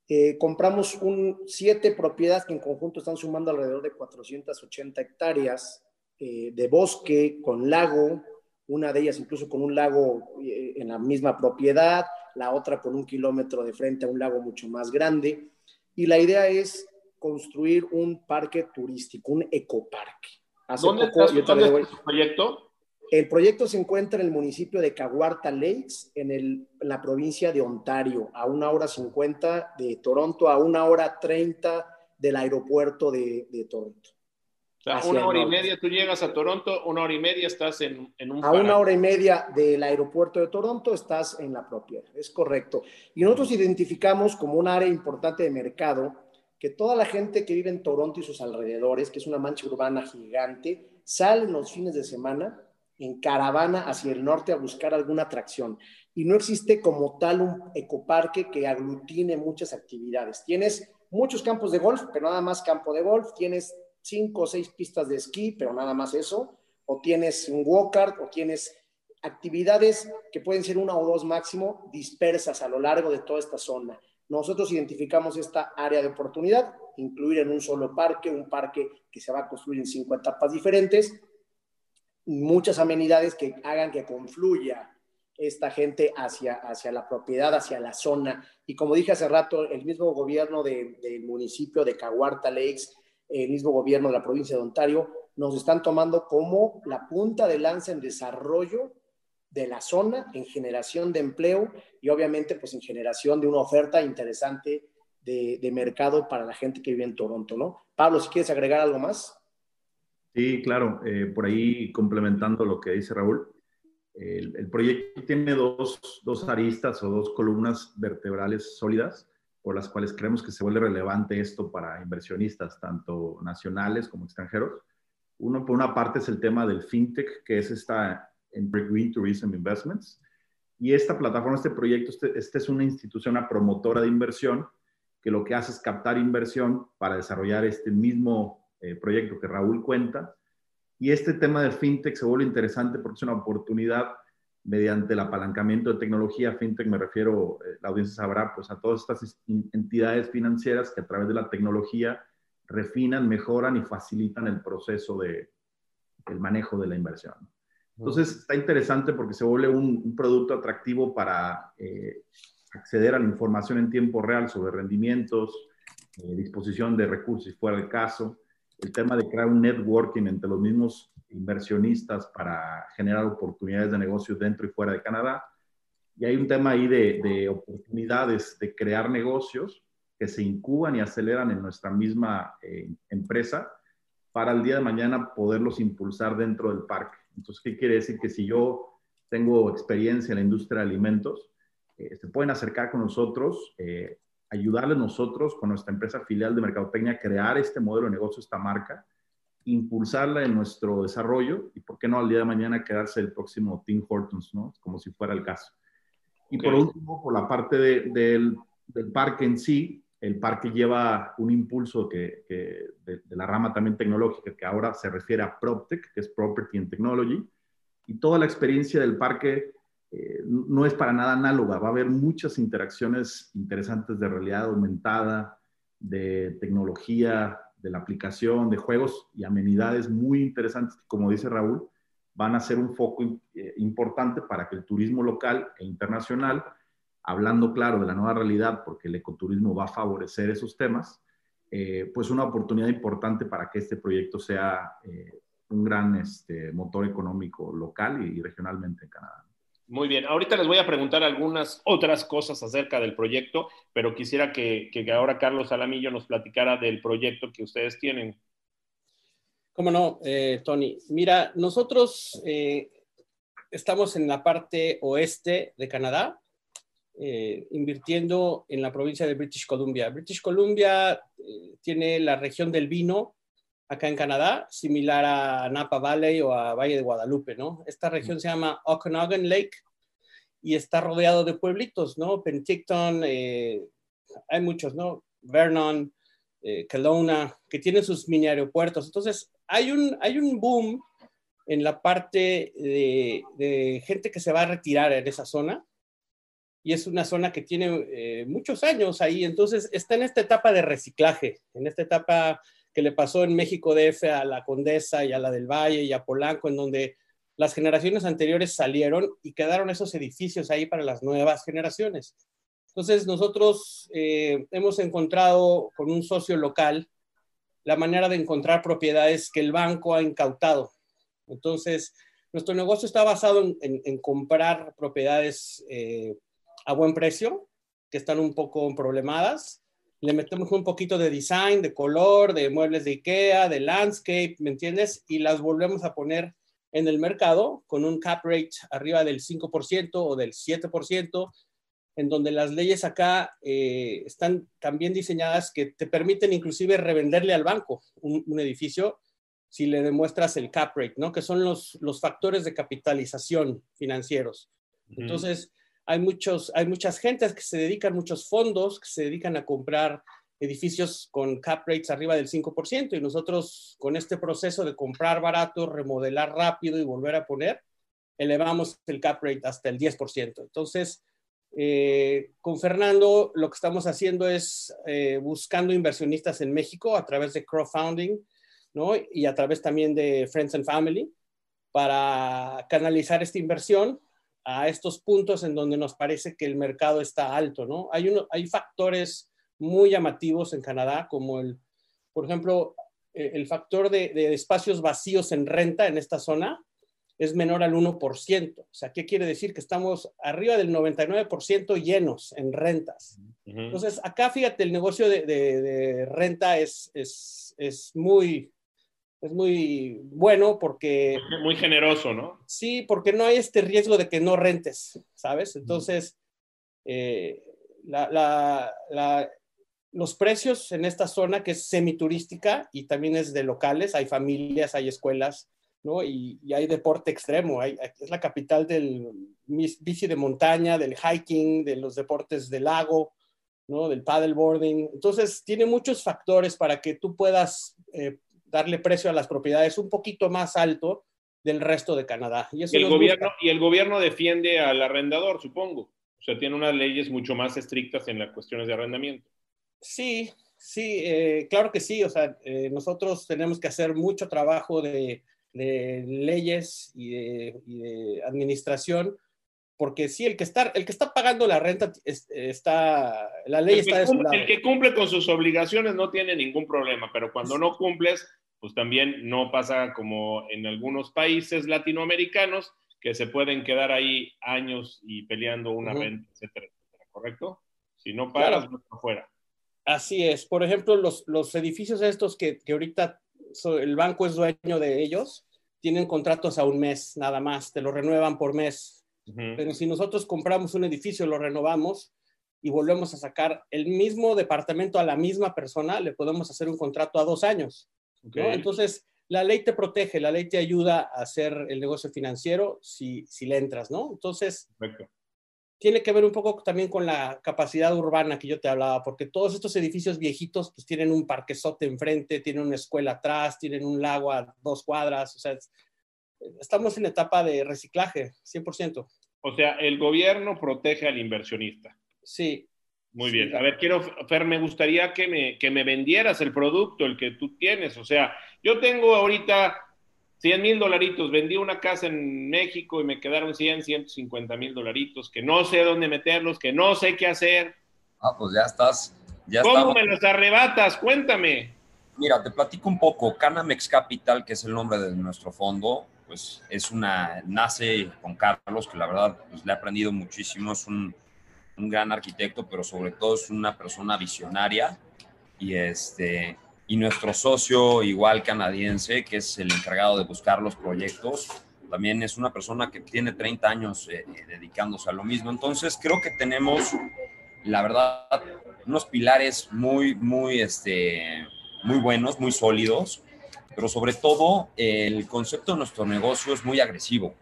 Speaker 5: Eh, compramos un, siete propiedades que en conjunto están sumando alrededor de 480 hectáreas eh, de bosque con lago, una de ellas incluso con un lago eh, en la misma propiedad, la otra con un kilómetro de frente a un lago mucho más grande. Y la idea es construir un parque turístico, un ecoparque.
Speaker 2: Hace ¿Dónde, poco, estás, ¿dónde está tu proyecto?
Speaker 5: El proyecto se encuentra en el municipio de Caguarta Lakes, en, el, en, la provincia de Ontario, a una hora 50 de Toronto, a una hora 30 del aeropuerto de, de Toronto.
Speaker 2: O sea, una hora y media, tú llegas a Toronto, una hora y media estás en, en un...
Speaker 5: A una hora y media del aeropuerto de Toronto estás en la propiedad, es correcto. Y nosotros identificamos como un área importante de mercado que toda la gente que vive en Toronto y sus alrededores, que es una mancha urbana gigante, salen los fines de semana en caravana hacia el norte a buscar alguna atracción. Y no existe como tal un ecoparque que aglutine muchas actividades. Tienes muchos campos de golf, pero nada más campo de golf. Tienes cinco o seis pistas de esquí, pero nada más eso. O tienes un walk-art, o tienes actividades que pueden ser una o dos máximo dispersas a lo largo de toda esta zona. Nosotros identificamos esta área de oportunidad, incluir en un solo parque, un parque que se va a construir en cinco etapas diferentes, muchas amenidades que hagan que confluya esta gente hacia, hacia la propiedad, hacia la zona. Y como dije hace rato, el mismo gobierno de, del municipio de Caguarta Lakes, el mismo gobierno de la provincia de Ontario, nos están tomando como la punta de lanza en desarrollo de la zona, en generación de empleo y obviamente pues en generación de una oferta interesante de, mercado para la gente que vive en Toronto, ¿no? Pablo, si quieres agregar algo más.
Speaker 3: Sí, claro. Eh, por ahí complementando lo que dice Raúl, el, el proyecto tiene dos, dos, aristas o dos columnas vertebrales sólidas por las cuales creemos que se vuelve relevante esto para inversionistas, tanto nacionales como extranjeros. Uno, por una parte, es el tema del fintech, que es esta Green Tourism Investments. Y esta plataforma, este proyecto, este es una institución, una promotora de inversión, que lo que hace es captar inversión para desarrollar este mismo eh, proyecto que Raúl cuenta. Y este tema de fintech se vuelve interesante porque es una oportunidad mediante el apalancamiento de tecnología. Fintech me refiero, eh, la audiencia sabrá, pues a todas estas entidades financieras que a través de la tecnología refinan, mejoran y facilitan el proceso de el manejo de la inversión. Entonces está interesante porque se vuelve un, un producto atractivo para eh, acceder a la información en tiempo real sobre rendimientos, eh, disposición de recursos y fuera de caso, el tema de crear un networking entre los mismos inversionistas para generar oportunidades de negocio dentro y fuera de Canadá. Y hay un tema ahí de, de oportunidades de crear negocios que se incuban y aceleran en nuestra misma eh, empresa para el día de mañana poderlos impulsar dentro del parque. Entonces, ¿qué quiere decir? Que si yo tengo experiencia en la industria de alimentos, eh, se pueden acercar con nosotros, eh, ayudarles nosotros con nuestra empresa filial de Mercadotecnia a crear este modelo de negocio, esta marca, impulsarla en nuestro desarrollo y, ¿por qué no, al día de mañana quedarse el próximo Tim Hortons, ¿no? Como si fuera el caso. Y por último, por la parte del, del, parque en sí, el parque lleva un impulso que, que de, de, la rama también tecnológica, que ahora se refiere a PropTech, que es Property and Technology, y toda la experiencia del parque eh, no es para nada análoga. Va a haber muchas interacciones interesantes de realidad aumentada, de tecnología, de la aplicación, de juegos y amenidades muy interesantes como dice Raúl, van a ser un foco eh, importante para que el turismo local e internacional, hablando claro de la nueva realidad, porque el ecoturismo va a favorecer esos temas, eh, pues una oportunidad importante para que este proyecto sea un gran este, motor económico local y, regionalmente en Canadá.
Speaker 2: Muy bien, ahorita les voy a preguntar algunas otras cosas acerca del proyecto, pero quisiera que, ahora Carlos Alamillo nos platicara del proyecto que ustedes tienen.
Speaker 4: Cómo no, eh, Tony. Mira, nosotros eh, estamos en la parte oeste de Canadá, eh, invirtiendo en la provincia de British Columbia. British Columbia tiene la región del vino acá en Canadá, similar a Napa Valley o a Valle de Guadalupe, ¿no? Esta región se llama Okanagan Lake y está rodeado de pueblitos, ¿no? Penticton, eh, hay muchos, ¿no? Vernon, eh, Kelowna, que tienen sus mini aeropuertos. Entonces, hay un, hay un boom en la parte de, de gente que se va a retirar en esa zona y es una zona que tiene eh, muchos años ahí, entonces está en esta etapa de reciclaje, en esta etapa que le pasó en México DF a la Condesa y a la del Valle y a Polanco, en donde las generaciones anteriores salieron y quedaron esos edificios ahí para las nuevas generaciones. Entonces nosotros eh, hemos encontrado con un socio local la manera de encontrar propiedades que el banco ha incautado. Entonces, nuestro negocio está basado en, comprar propiedades eh, a buen precio, que están un poco problemadas, le metemos un poquito de design, de color, de muebles de IKEA, de landscape, ¿me entiendes? Y las volvemos a poner en el mercado con un cap rate arriba del 5% o del 7%, en donde las leyes acá eh, están también diseñadas que te permiten inclusive revenderle al banco un, edificio si le demuestras el cap rate, ¿no? Que son los, los factores de capitalización financieros. Entonces, hay, muchos, hay muchas gentes que se dedican, muchos fondos que se dedican a comprar edificios con cap rates arriba del 5% y nosotros con este proceso de comprar barato, remodelar rápido y volver a poner, elevamos el cap rate hasta el 10%. Entonces, eh, con Fernando lo que estamos haciendo es eh, buscando inversionistas en México a través de crowdfunding, ¿no? Y a través también de Friends and Family para canalizar esta inversión a estos puntos en donde nos parece que el mercado está alto, ¿no? Hay, uno, hay factores muy llamativos en Canadá, como el, por ejemplo, eh, el factor de, espacios vacíos en renta en esta zona es menor al 1%. O sea, ¿qué quiere decir? Que estamos arriba del 99% llenos en rentas. Entonces, acá fíjate, el negocio de, de renta es, es, es muy, es muy bueno porque...
Speaker 2: Muy generoso, ¿no?
Speaker 4: Sí, porque no hay este riesgo de que no rentes, ¿sabes? Entonces, eh, los precios en esta zona que es semiturística y también es de locales, hay familias, hay escuelas, ¿no? Y, hay deporte extremo, es la capital del bici de montaña, del hiking, de los deportes del lago, ¿no? Del paddleboarding. Entonces, tiene muchos factores para que tú puedas eh, darle precio a las propiedades un poquito más alto del resto de Canadá.
Speaker 2: Y, el gobierno, y el gobierno defiende al arrendador, supongo. O sea, tiene unas leyes mucho más estrictas en las cuestiones de arrendamiento.
Speaker 4: Sí, sí, eh, claro que sí. O sea, eh, nosotros tenemos que hacer mucho trabajo de, leyes y de, administración porque sí, el que está, el que está pagando la renta está, la ley está de
Speaker 2: su El que cumple con sus obligaciones no tiene ningún problema, pero cuando no cumples, pues también no pasa como en algunos países latinoamericanos que se pueden quedar ahí años y peleando una renta, etcétera, etcétera, ¿correcto? Si no pagas, no afuera.
Speaker 4: Así es. Por ejemplo, los, los edificios estos que, que ahorita el banco es dueño de ellos, tienen contratos a un mes nada más, te lo renuevan por mes. Pero si nosotros compramos un edificio, lo renovamos y volvemos a sacar el mismo departamento a la misma persona, le podemos hacer un contrato a dos años. Entonces, la ley te protege, la ley te ayuda a hacer el negocio financiero si, si le entras, ¿no? Entonces, tiene que ver un poco también con la capacidad urbana que yo te hablaba, porque todos estos edificios viejitos pues tienen un parquezote enfrente, tienen una escuela atrás, tienen un lago a dos cuadras, o sea, estamos en etapa de reciclaje, 100%.
Speaker 2: O sea, el gobierno protege al inversionista.
Speaker 4: Sí.
Speaker 2: Muy bien. A ver, quiero, Fer, me gustaría que me, que me vendieras el producto, el que tú tienes. O sea, yo tengo ahorita 100 mil dolaritos, vendí una casa en México y me quedaron 100, 150 mil dolaritos, que no sé dónde meterlos, que no sé qué hacer.
Speaker 6: Ah, pues ya estás. Ya
Speaker 2: ¿Cómo me los arrebatas? Cuéntame.
Speaker 6: Mira, te platico un poco. Canamex Capital, que es el nombre de nuestro fondo, pues es una, nace con Carlos, que la verdad pues, le he aprendido muchísimo, es un, un gran arquitecto, pero sobre todo es una persona visionaria y este y nuestro socio igual canadiense, que es el encargado de buscar los proyectos, también es una persona que tiene 30 años eh, eh, dedicándose a lo mismo. Entonces creo que tenemos, la verdad, unos pilares muy, muy, este, muy buenos, muy sólidos, pero sobre todo el concepto de nuestro negocio es muy agresivo.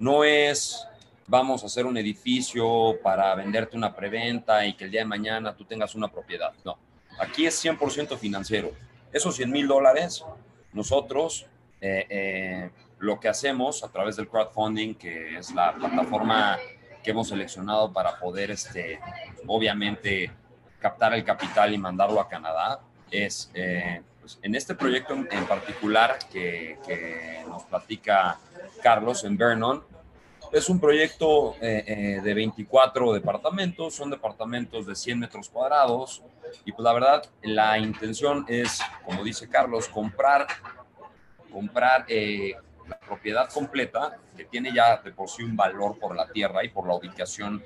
Speaker 6: No es vamos a hacer un edificio para venderte una preventa y que el día de mañana tú tengas una propiedad. No, aquí es 100% financiero. Esos 100 mil dólares, nosotros eh, eh, lo que hacemos a través del crowdfunding, que es la plataforma que hemos seleccionado para poder, este, obviamente, captar el capital y mandarlo a Canadá, es eh, pues, en este proyecto en, particular que, que, nos platica Carlos en Vernon, es un proyecto eh, eh, de 24 departamentos, son departamentos de 100 metros cuadrados y pues la verdad la intención es, como dice Carlos, comprar, comprar eh, la propiedad completa que tiene ya de por sí un valor por la tierra y por la ubicación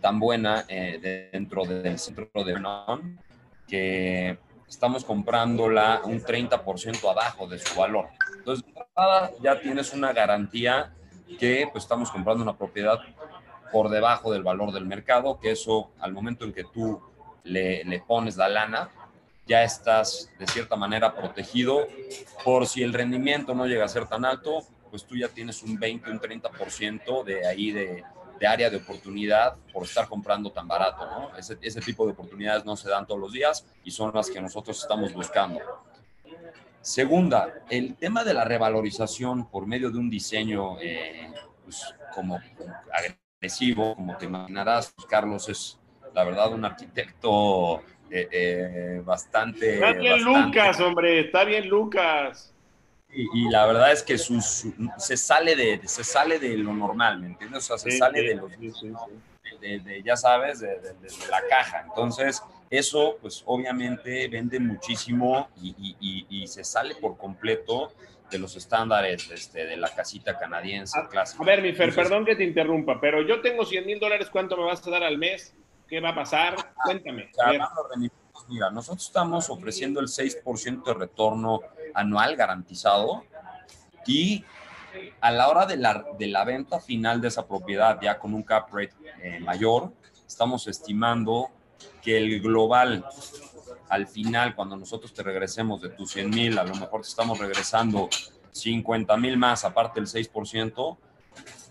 Speaker 6: tan buena dentro del centro de Vernon que estamos comprándola un 30% abajo de su valor. Entonces, ya tienes una garantía que pues, estamos comprando una propiedad por debajo del valor del mercado, que eso al momento en que tú le, pones la lana, ya estás de cierta manera protegido por si el rendimiento no llega a ser tan alto, pues tú ya tienes un 20, un 30% de ahí de, área de oportunidad por estar comprando tan barato, ese tipo de oportunidades no se dan todos los días y son las que nosotros estamos buscando. Segunda, el tema de la revalorización por medio de un diseño eh, pues, como, agresivo, como te imaginarás, pues, Carlos es la verdad un arquitecto eh, eh, bastante...
Speaker 2: Está bien Lucas, hombre, está bien Lucas.
Speaker 6: Y, la verdad es que se, sale de, se sale de lo normal, ¿me entiendes? O sea, se sale de, los, de, ya sabes, de, la caja. Entonces, eso, pues obviamente vende muchísimo y, se sale por completo de los estándares este, de la casita canadiense
Speaker 2: a, clásica. A ver, mi Fer, perdón que te interrumpa, pero yo tengo 100 mil dólares, ¿cuánto me vas a dar al mes? ¿Qué va a pasar? Cuéntame.
Speaker 6: Mira, nosotros estamos ofreciendo el 6% de retorno anual garantizado y a la hora de la, de la venta final de esa propiedad, ya con un cap rate eh, mayor, estamos estimando que el global, al final, cuando nosotros te regresemos de tus 100 mil, a lo mejor te estamos regresando 50 mil más, aparte del 6%,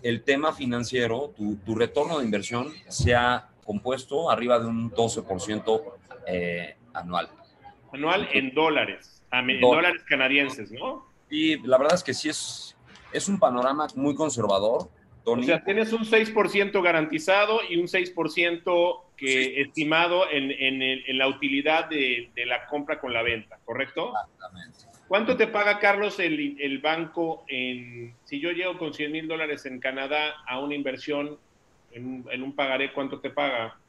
Speaker 6: el tema financiero, tu, tu, retorno de inversión sea compuesto arriba de un 12% eh, anual.
Speaker 2: Anual en dólares, en dólares canadienses, ¿no?
Speaker 6: Y la verdad es que sí es, es un panorama muy conservador.
Speaker 2: Tony. O sea, tienes un 6% garantizado y un 6% que estimado en, en, en, la utilidad de, de, la compra con la venta, ¿correcto? Exactamente. ¿Cuánto te paga, Carlos, el, el banco en, si yo llego con 100 mil dólares en Canadá a una inversión en, en, un pagaré, cuánto te paga?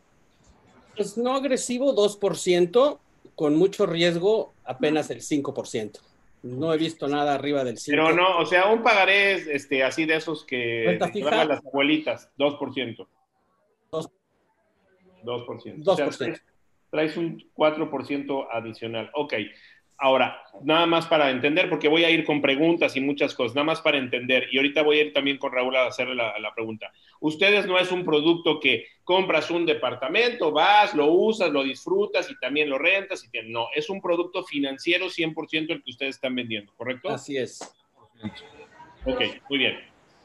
Speaker 4: Pues no agresivo, 2%, con mucho riesgo, apenas el 5%. No he visto nada arriba del 5%.
Speaker 2: Pero no, o sea, un pagaré este, así de esos que las abuelitas, 2%. 2%. 2%. 2%. O sea, traes un 4% adicional. Ok. Ahora, nada más para entender, porque voy a ir con preguntas y muchas cosas, nada más para entender, y ahorita voy a ir también con Raúl a hacerle la, la, pregunta. Ustedes no es un producto que compras un departamento, vas, lo usas, lo disfrutas y también lo rentas, y te, no, es un producto financiero 100% el que ustedes están vendiendo, ¿correcto?
Speaker 4: Así es.
Speaker 2: Ok, muy bien.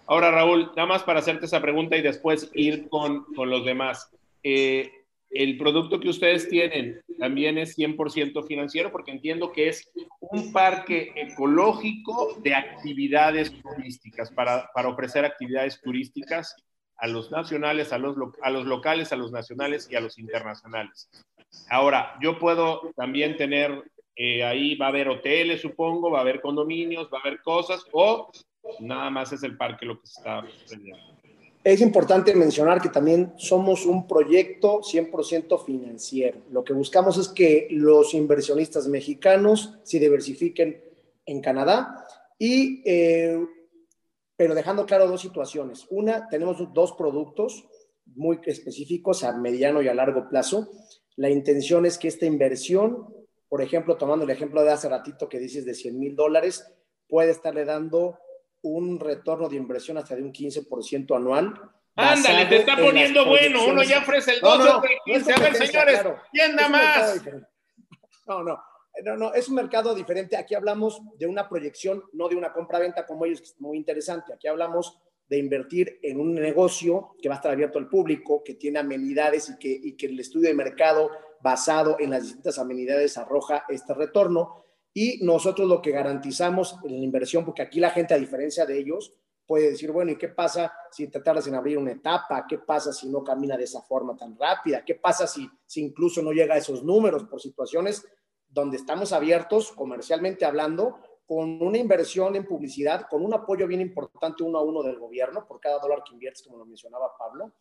Speaker 2: Ahora, Raúl, nada más para hacerte esa pregunta y después ir con, con los demás. Eh, el producto que ustedes tienen también es 100% financiero porque entiendo que es un parque ecológico de actividades turísticas para, para ofrecer actividades turísticas a los nacionales, a los, a los locales, a los nacionales y a los internacionales. Ahora, yo puedo también tener, eh, ahí va a haber hoteles, supongo, va a haber condominios, va a haber cosas, o nada más es el parque lo que se está vendiendo.
Speaker 5: Es importante mencionar que también somos un proyecto 100% financiero. Lo que buscamos es que los inversionistas mexicanos se diversifiquen en Canadá y, eh, pero dejando claro dos situaciones. Una, tenemos dos productos muy específicos a mediano y a largo plazo. La intención es que esta inversión, por ejemplo, tomando el ejemplo de hace ratito que dices de 100 mil dólares, puede estarle dando un retorno de inversión hasta de un 15% anual.
Speaker 2: Ándale, te está poniendo bueno. Uno ya ofrece el 12 no, no, el 15. a ver, señores, ¿quién da más?
Speaker 5: No, no, no, no, es un mercado diferente. Aquí hablamos de una proyección, no de una compra-venta como ellos, que es muy interesante. Aquí hablamos de invertir en un negocio que va a estar abierto al público, que tiene amenidades y que, y que el estudio de mercado basado en las distintas amenidades arroja este retorno y nosotros lo que garantizamos en la inversión, porque aquí la gente, a diferencia de ellos, puede decir, bueno, ¿y qué pasa si te tardas en abrir una etapa? ¿Qué pasa si no camina de esa forma tan rápida? ¿Qué pasa si, si incluso no llega a esos números por situaciones donde estamos abiertos, comercialmente hablando, con una inversión en publicidad, con un apoyo bien importante uno a uno del gobierno por cada dólar que inviertes, como lo mencionaba Pablo,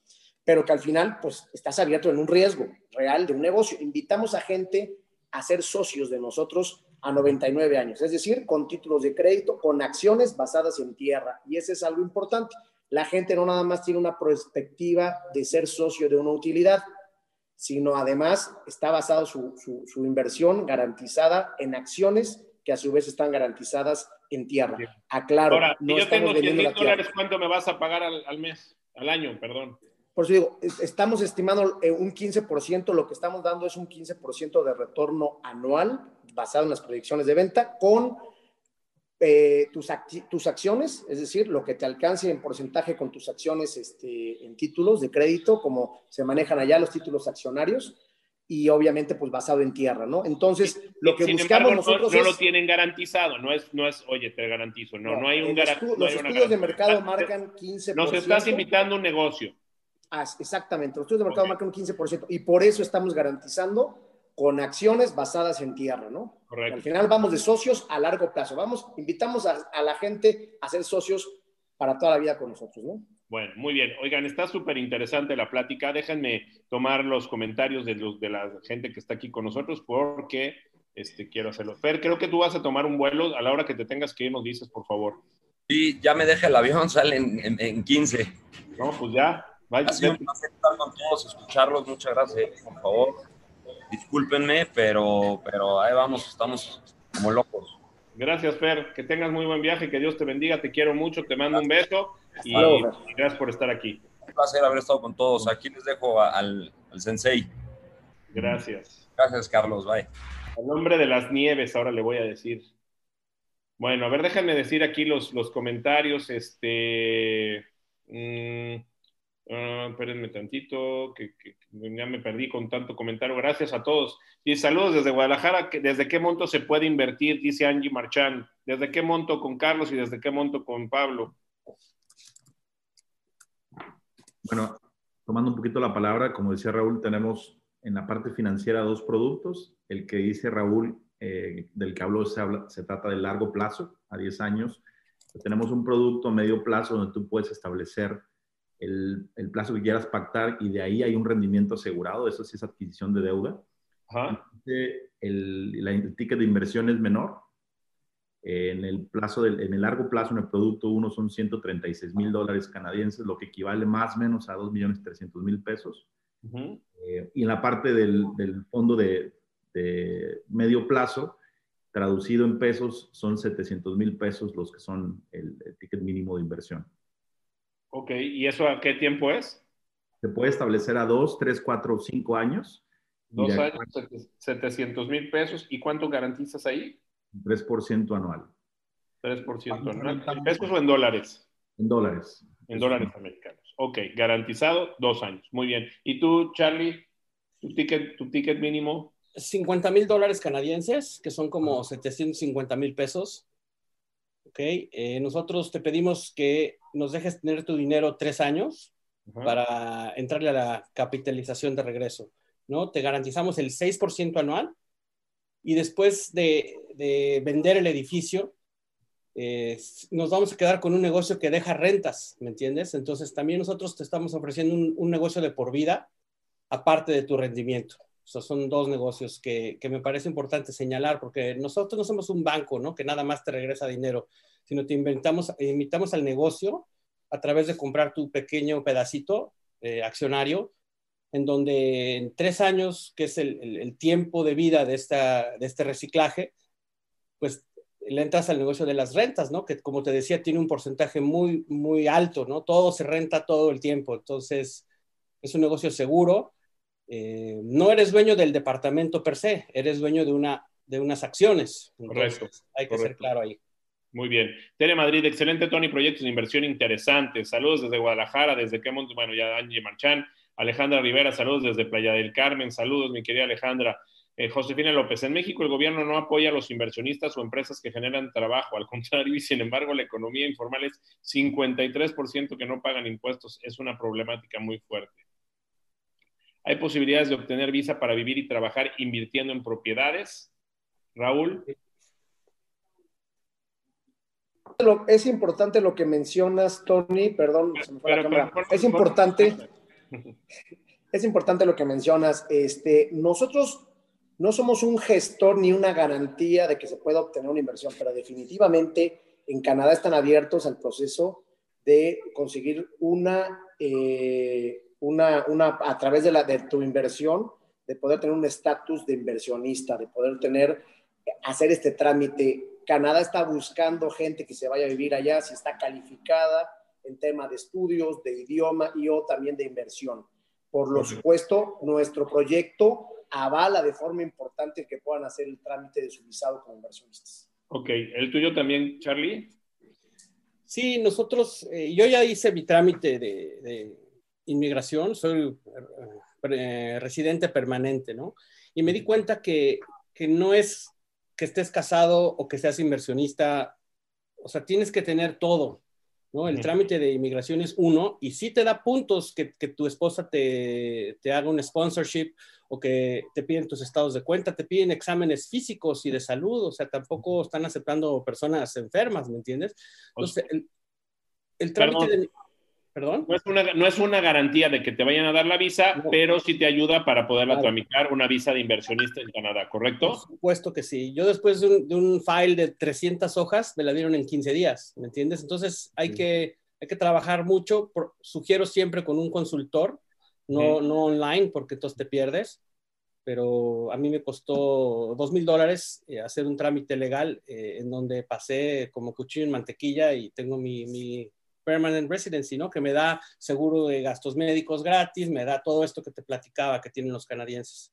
Speaker 5: pero que al final, pues, estás abierto en un riesgo real de un negocio. Invitamos a gente a ser socios de nosotros a 99 años, es decir, con títulos de crédito, con acciones basadas en tierra. Y ese es algo importante. La gente no nada más tiene una perspectiva de ser socio de una utilidad, sino además está basado su, su, inversión garantizada en acciones que a su vez están garantizadas en tierra. Aclaro.
Speaker 2: Ahora, no yo tengo 100 mil dólares, ¿cuánto me vas a pagar al, al mes, al año, perdón?
Speaker 5: Por eso digo, estamos estimando eh, un 15%, lo que estamos dando es un 15% de retorno anual basado en las proyecciones de venta con eh, tus, tus, acciones, es decir, lo que te alcance en porcentaje con tus acciones este, en títulos de crédito, como se manejan allá los títulos accionarios, y obviamente pues basado en tierra, ¿no? Entonces, lo que buscamos nosotros
Speaker 2: no, no lo tienen garantizado, no es, no es, oye, te garantizo, no, no, hay un
Speaker 5: garantizo. Los estudios de mercado marcan 15%.
Speaker 2: Nos estás invitando un negocio.
Speaker 5: Exactamente, los estudios de mercado marcan un 15%, y por eso estamos garantizando con acciones basadas en tierra, ¿no? Correcto. Al final vamos de socios a largo plazo. Vamos, invitamos a, la gente a ser socios para toda la vida con nosotros, ¿no?
Speaker 2: Bueno, muy bien. Oigan, está súper interesante la plática. Déjenme tomar los comentarios de, los, de la gente que está aquí con nosotros porque este, quiero hacerlo. Fer, creo que tú vas a tomar un vuelo. A la hora que te tengas que ir, nos dices, por favor.
Speaker 6: Sí, ya me deja el avión, sale en, en, 15.
Speaker 2: No, pues ya.
Speaker 6: Ha sido un placer estar con todos, escucharlos. Muchas gracias, por favor discúlpenme, pero, pero ahí vamos, estamos como locos.
Speaker 2: Gracias, Fer. Que tengas muy buen viaje, que Dios te bendiga, te quiero mucho, te mando un beso y, gracias por estar aquí.
Speaker 6: Un placer haber estado con todos. Aquí les dejo al, al sensei.
Speaker 2: Gracias.
Speaker 6: Gracias, Carlos. Bye.
Speaker 2: El nombre de las nieves, ahora le voy a decir. Bueno, a ver, déjenme decir aquí los, los comentarios. Este. Mmm, espérenme tantito, que, ya me perdí con tanto comentario. Gracias a todos. Y saludos desde Guadalajara. ¿Desde qué monto se puede invertir? Dice Angie Marchán. ¿Desde qué monto con Carlos y desde qué monto con Pablo?
Speaker 3: Bueno, tomando un poquito la palabra, como decía Raúl, tenemos en la parte financiera dos productos. El que dice Raúl, eh, del que habló, se trata de largo plazo, a 10 años. Tenemos un producto a medio plazo donde tú puedes establecer el, plazo que quieras pactar y de ahí hay un rendimiento asegurado, eso sí es adquisición de deuda. El, ticket de inversión es menor. En el, plazo del, en el largo plazo, en el producto uno son 136 mil dólares canadienses, lo que equivale más o menos a 2 millones 300 mil pesos. Eh, y en la parte del, del fondo de, de, medio plazo, traducido en pesos, son 700 mil pesos los que son el, ticket mínimo de inversión.
Speaker 2: Ok, ¿y eso a qué tiempo es?
Speaker 3: Se puede establecer a dos, tres, cuatro, cinco años.
Speaker 2: Dos años, 700 mil pesos. ¿Y cuánto garantizas ahí?
Speaker 3: 3% anual.
Speaker 2: 3% anual. ¿En pesos o en dólares?
Speaker 3: En dólares.
Speaker 2: En dólares americanos. Ok, garantizado dos años. Muy bien. ¿Y tú, Charlie, tu ticket, tu ticket mínimo?
Speaker 4: 50 mil dólares canadienses, que son como 750 mil pesos. Ok, eh, nosotros te pedimos que nos dejes tener tu dinero tres años para entrarle a la capitalización de regreso. ¿no? Te garantizamos el 6% anual y después de, vender el edificio, eh, nos vamos a quedar con un negocio que deja rentas, ¿me entiendes? Entonces también nosotros te estamos ofreciendo un negocio de por vida aparte de tu rendimiento. O son dos negocios que, me parece importante señalar, porque nosotros no somos un banco, ¿no? Que nada más te regresa dinero, sino te inventamos, invitamos al negocio a través de comprar tu pequeño pedacito eh, accionario, en donde en tres años, que es el, tiempo de vida de, esta, de este reciclaje, pues le entras al negocio de las rentas, ¿no? Que como te decía, tiene un porcentaje muy, muy alto, ¿no? Todo se renta todo el tiempo. Entonces, es un negocio seguro eh, no eres dueño del departamento per se, eres dueño de, una, de unas acciones.
Speaker 2: correcto.
Speaker 4: Hay que ser claro ahí.
Speaker 2: Muy bien. Tele Madrid, excelente, Tony, proyectos de inversión interesantes. Saludos desde Guadalajara, desde Quemont, bueno, ya Angie Marchán. Alejandra Rivera, saludos desde Playa del Carmen. Saludos, mi querida Alejandra. Eh, Josefina López, en México el gobierno no apoya a los inversionistas o empresas que generan trabajo, al contrario, y sin embargo la economía informal es 53% que no pagan impuestos. Es una problemática muy fuerte. ¿Hay posibilidades de obtener visa para vivir y trabajar invirtiendo en propiedades? Raúl.
Speaker 5: Es importante lo que mencionas, Tony, perdón, se me fue la cámara. es importante, es importante lo que mencionas. Este, nosotros no somos un gestor ni una garantía de que se pueda obtener una inversión, pero definitivamente en Canadá están abiertos al proceso de conseguir una eh, una, una, a través de, la, de tu inversión, de poder tener un estatus de inversionista, de poder tener, hacer este trámite. Canadá está buscando gente que se vaya a vivir allá, si está calificada en tema de estudios, de idioma y o también de inversión. Por lo supuesto, nuestro proyecto avala de forma importante que puedan hacer el trámite de su visado como inversionistas.
Speaker 2: Ok, ¿el tuyo también, Charlie?
Speaker 4: Sí, nosotros, eh, yo ya hice mi trámite de, inmigración, soy eh, residente permanente, ¿no? Y me di cuenta que, que no es que estés casado o que seas inversionista, o sea, tienes que tener todo, ¿no? El trámite de inmigración es uno y sí te da puntos que, que tu esposa te, te, haga un sponsorship o que te piden tus estados de cuenta, te piden exámenes físicos y de salud, o sea, tampoco están aceptando personas enfermas, ¿me entiendes? Entonces, el, el trámite de
Speaker 2: ¿Perdón? No es, una, garantía de que te vayan a dar la visa, pero sí te ayuda para poderla tramitar una visa de inversionista en Canadá, ¿correcto?
Speaker 4: Por supuesto que sí. Yo después de un, file de 300 hojas me la dieron en 15 días, ¿me entiendes? Entonces hay, que, hay que trabajar mucho. sugiero siempre con un consultor, no, no online, porque entonces te pierdes. Pero a mí me costó dos mil dólares eh, hacer un trámite legal eh, en donde pasé como cuchillo en mantequilla y tengo mi, mi permanent residency, ¿no? Que me da seguro de gastos médicos gratis, me da todo esto que te platicaba que tienen los canadienses.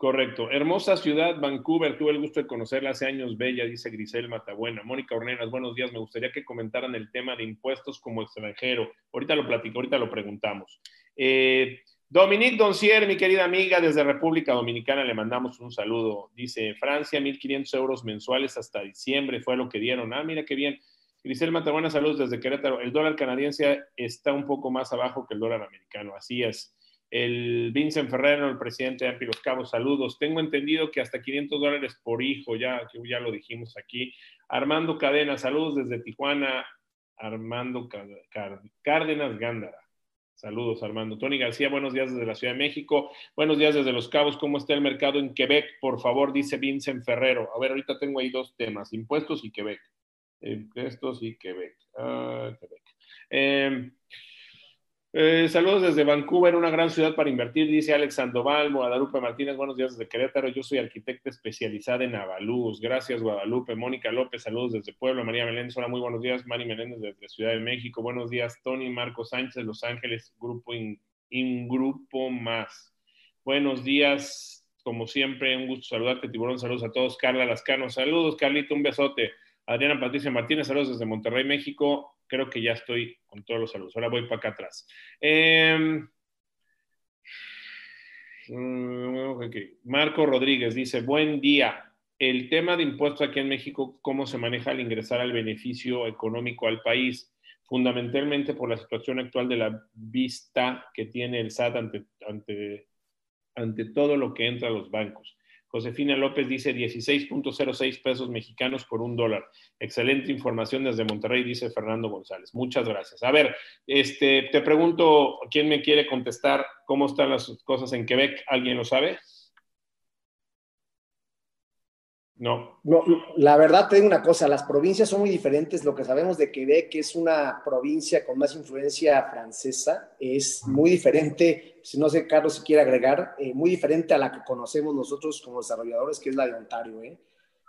Speaker 2: Correcto. Hermosa ciudad, Vancouver. Tuve el gusto de conocerla hace años, bella, dice Grisel Matabuena. Mónica Ornelas, buenos días. Me gustaría que comentaran el tema de impuestos como extranjero. Ahorita lo platico, ahorita lo preguntamos. Eh, Dominique Doncier, mi querida amiga, desde República Dominicana, le mandamos un saludo. Dice, Francia, 1.500 euros mensuales hasta diciembre fue lo que dieron. Ah, mira qué bien. Grisel Matabuena, saludos desde Querétaro. El dólar canadiense está un poco más abajo que el dólar americano, así es. El Vincent Ferrero, el presidente de Ampi Los Cabos, saludos. Tengo entendido que hasta 500 dólares por hijo, ya, ya lo dijimos aquí. Armando Cadena, saludos desde Tijuana. Armando Cárdenas Gándara. Saludos, Armando. Tony García, buenos días desde la Ciudad de México. Buenos días desde Los Cabos. ¿Cómo está el mercado en Quebec? Por favor, dice Vincent Ferrero. A ver, ahorita tengo ahí dos temas, impuestos y Quebec. Impuestos y Quebec. Ah, Quebec. Em, Eh, saludos desde Vancouver, una gran ciudad para invertir, dice Alex Sandoval, Guadalupe Martínez, buenos días desde Querétaro, yo soy arquitecta especializada en Avalús, gracias Guadalupe, Mónica López, saludos desde Puebla, María Meléndez, hola, muy buenos días, Mari Meléndez desde Ciudad de México, buenos días, Tony Marco Sánchez, Los Ángeles, Grupo in, Grupo Más, buenos días, como siempre, un gusto saludarte, Tiburón, saludos a todos, Carla Lascano, saludos, Carlito, un besote, Adriana Patricia Martínez, saludos desde Monterrey, México, creo que ya estoy con todos los saludos. Ahora voy para acá atrás. Em, mm, Marco Rodríguez dice, buen día. El tema de impuestos aquí en México, ¿cómo se maneja al ingresar al beneficio económico al país? Fundamentalmente por la situación actual de la vista que tiene el SAT ante, ante, ante todo lo que entra a los bancos. Josefina López dice 16.06 pesos mexicanos por un dólar. Excelente información desde Monterrey, dice Fernando González. Muchas gracias. A ver, este, te pregunto, ¿quién me quiere contestar cómo están las cosas en Quebec? ¿Alguien lo sabe? No.
Speaker 5: no. La verdad, te digo una cosa, las provincias son muy diferentes. Lo que sabemos de Quebec es una provincia con más influencia francesa, es muy diferente, si no sé, Carlos, si quiere agregar, eh, muy diferente a la que conocemos nosotros como desarrolladores, que es la de Ontario. ¿eh?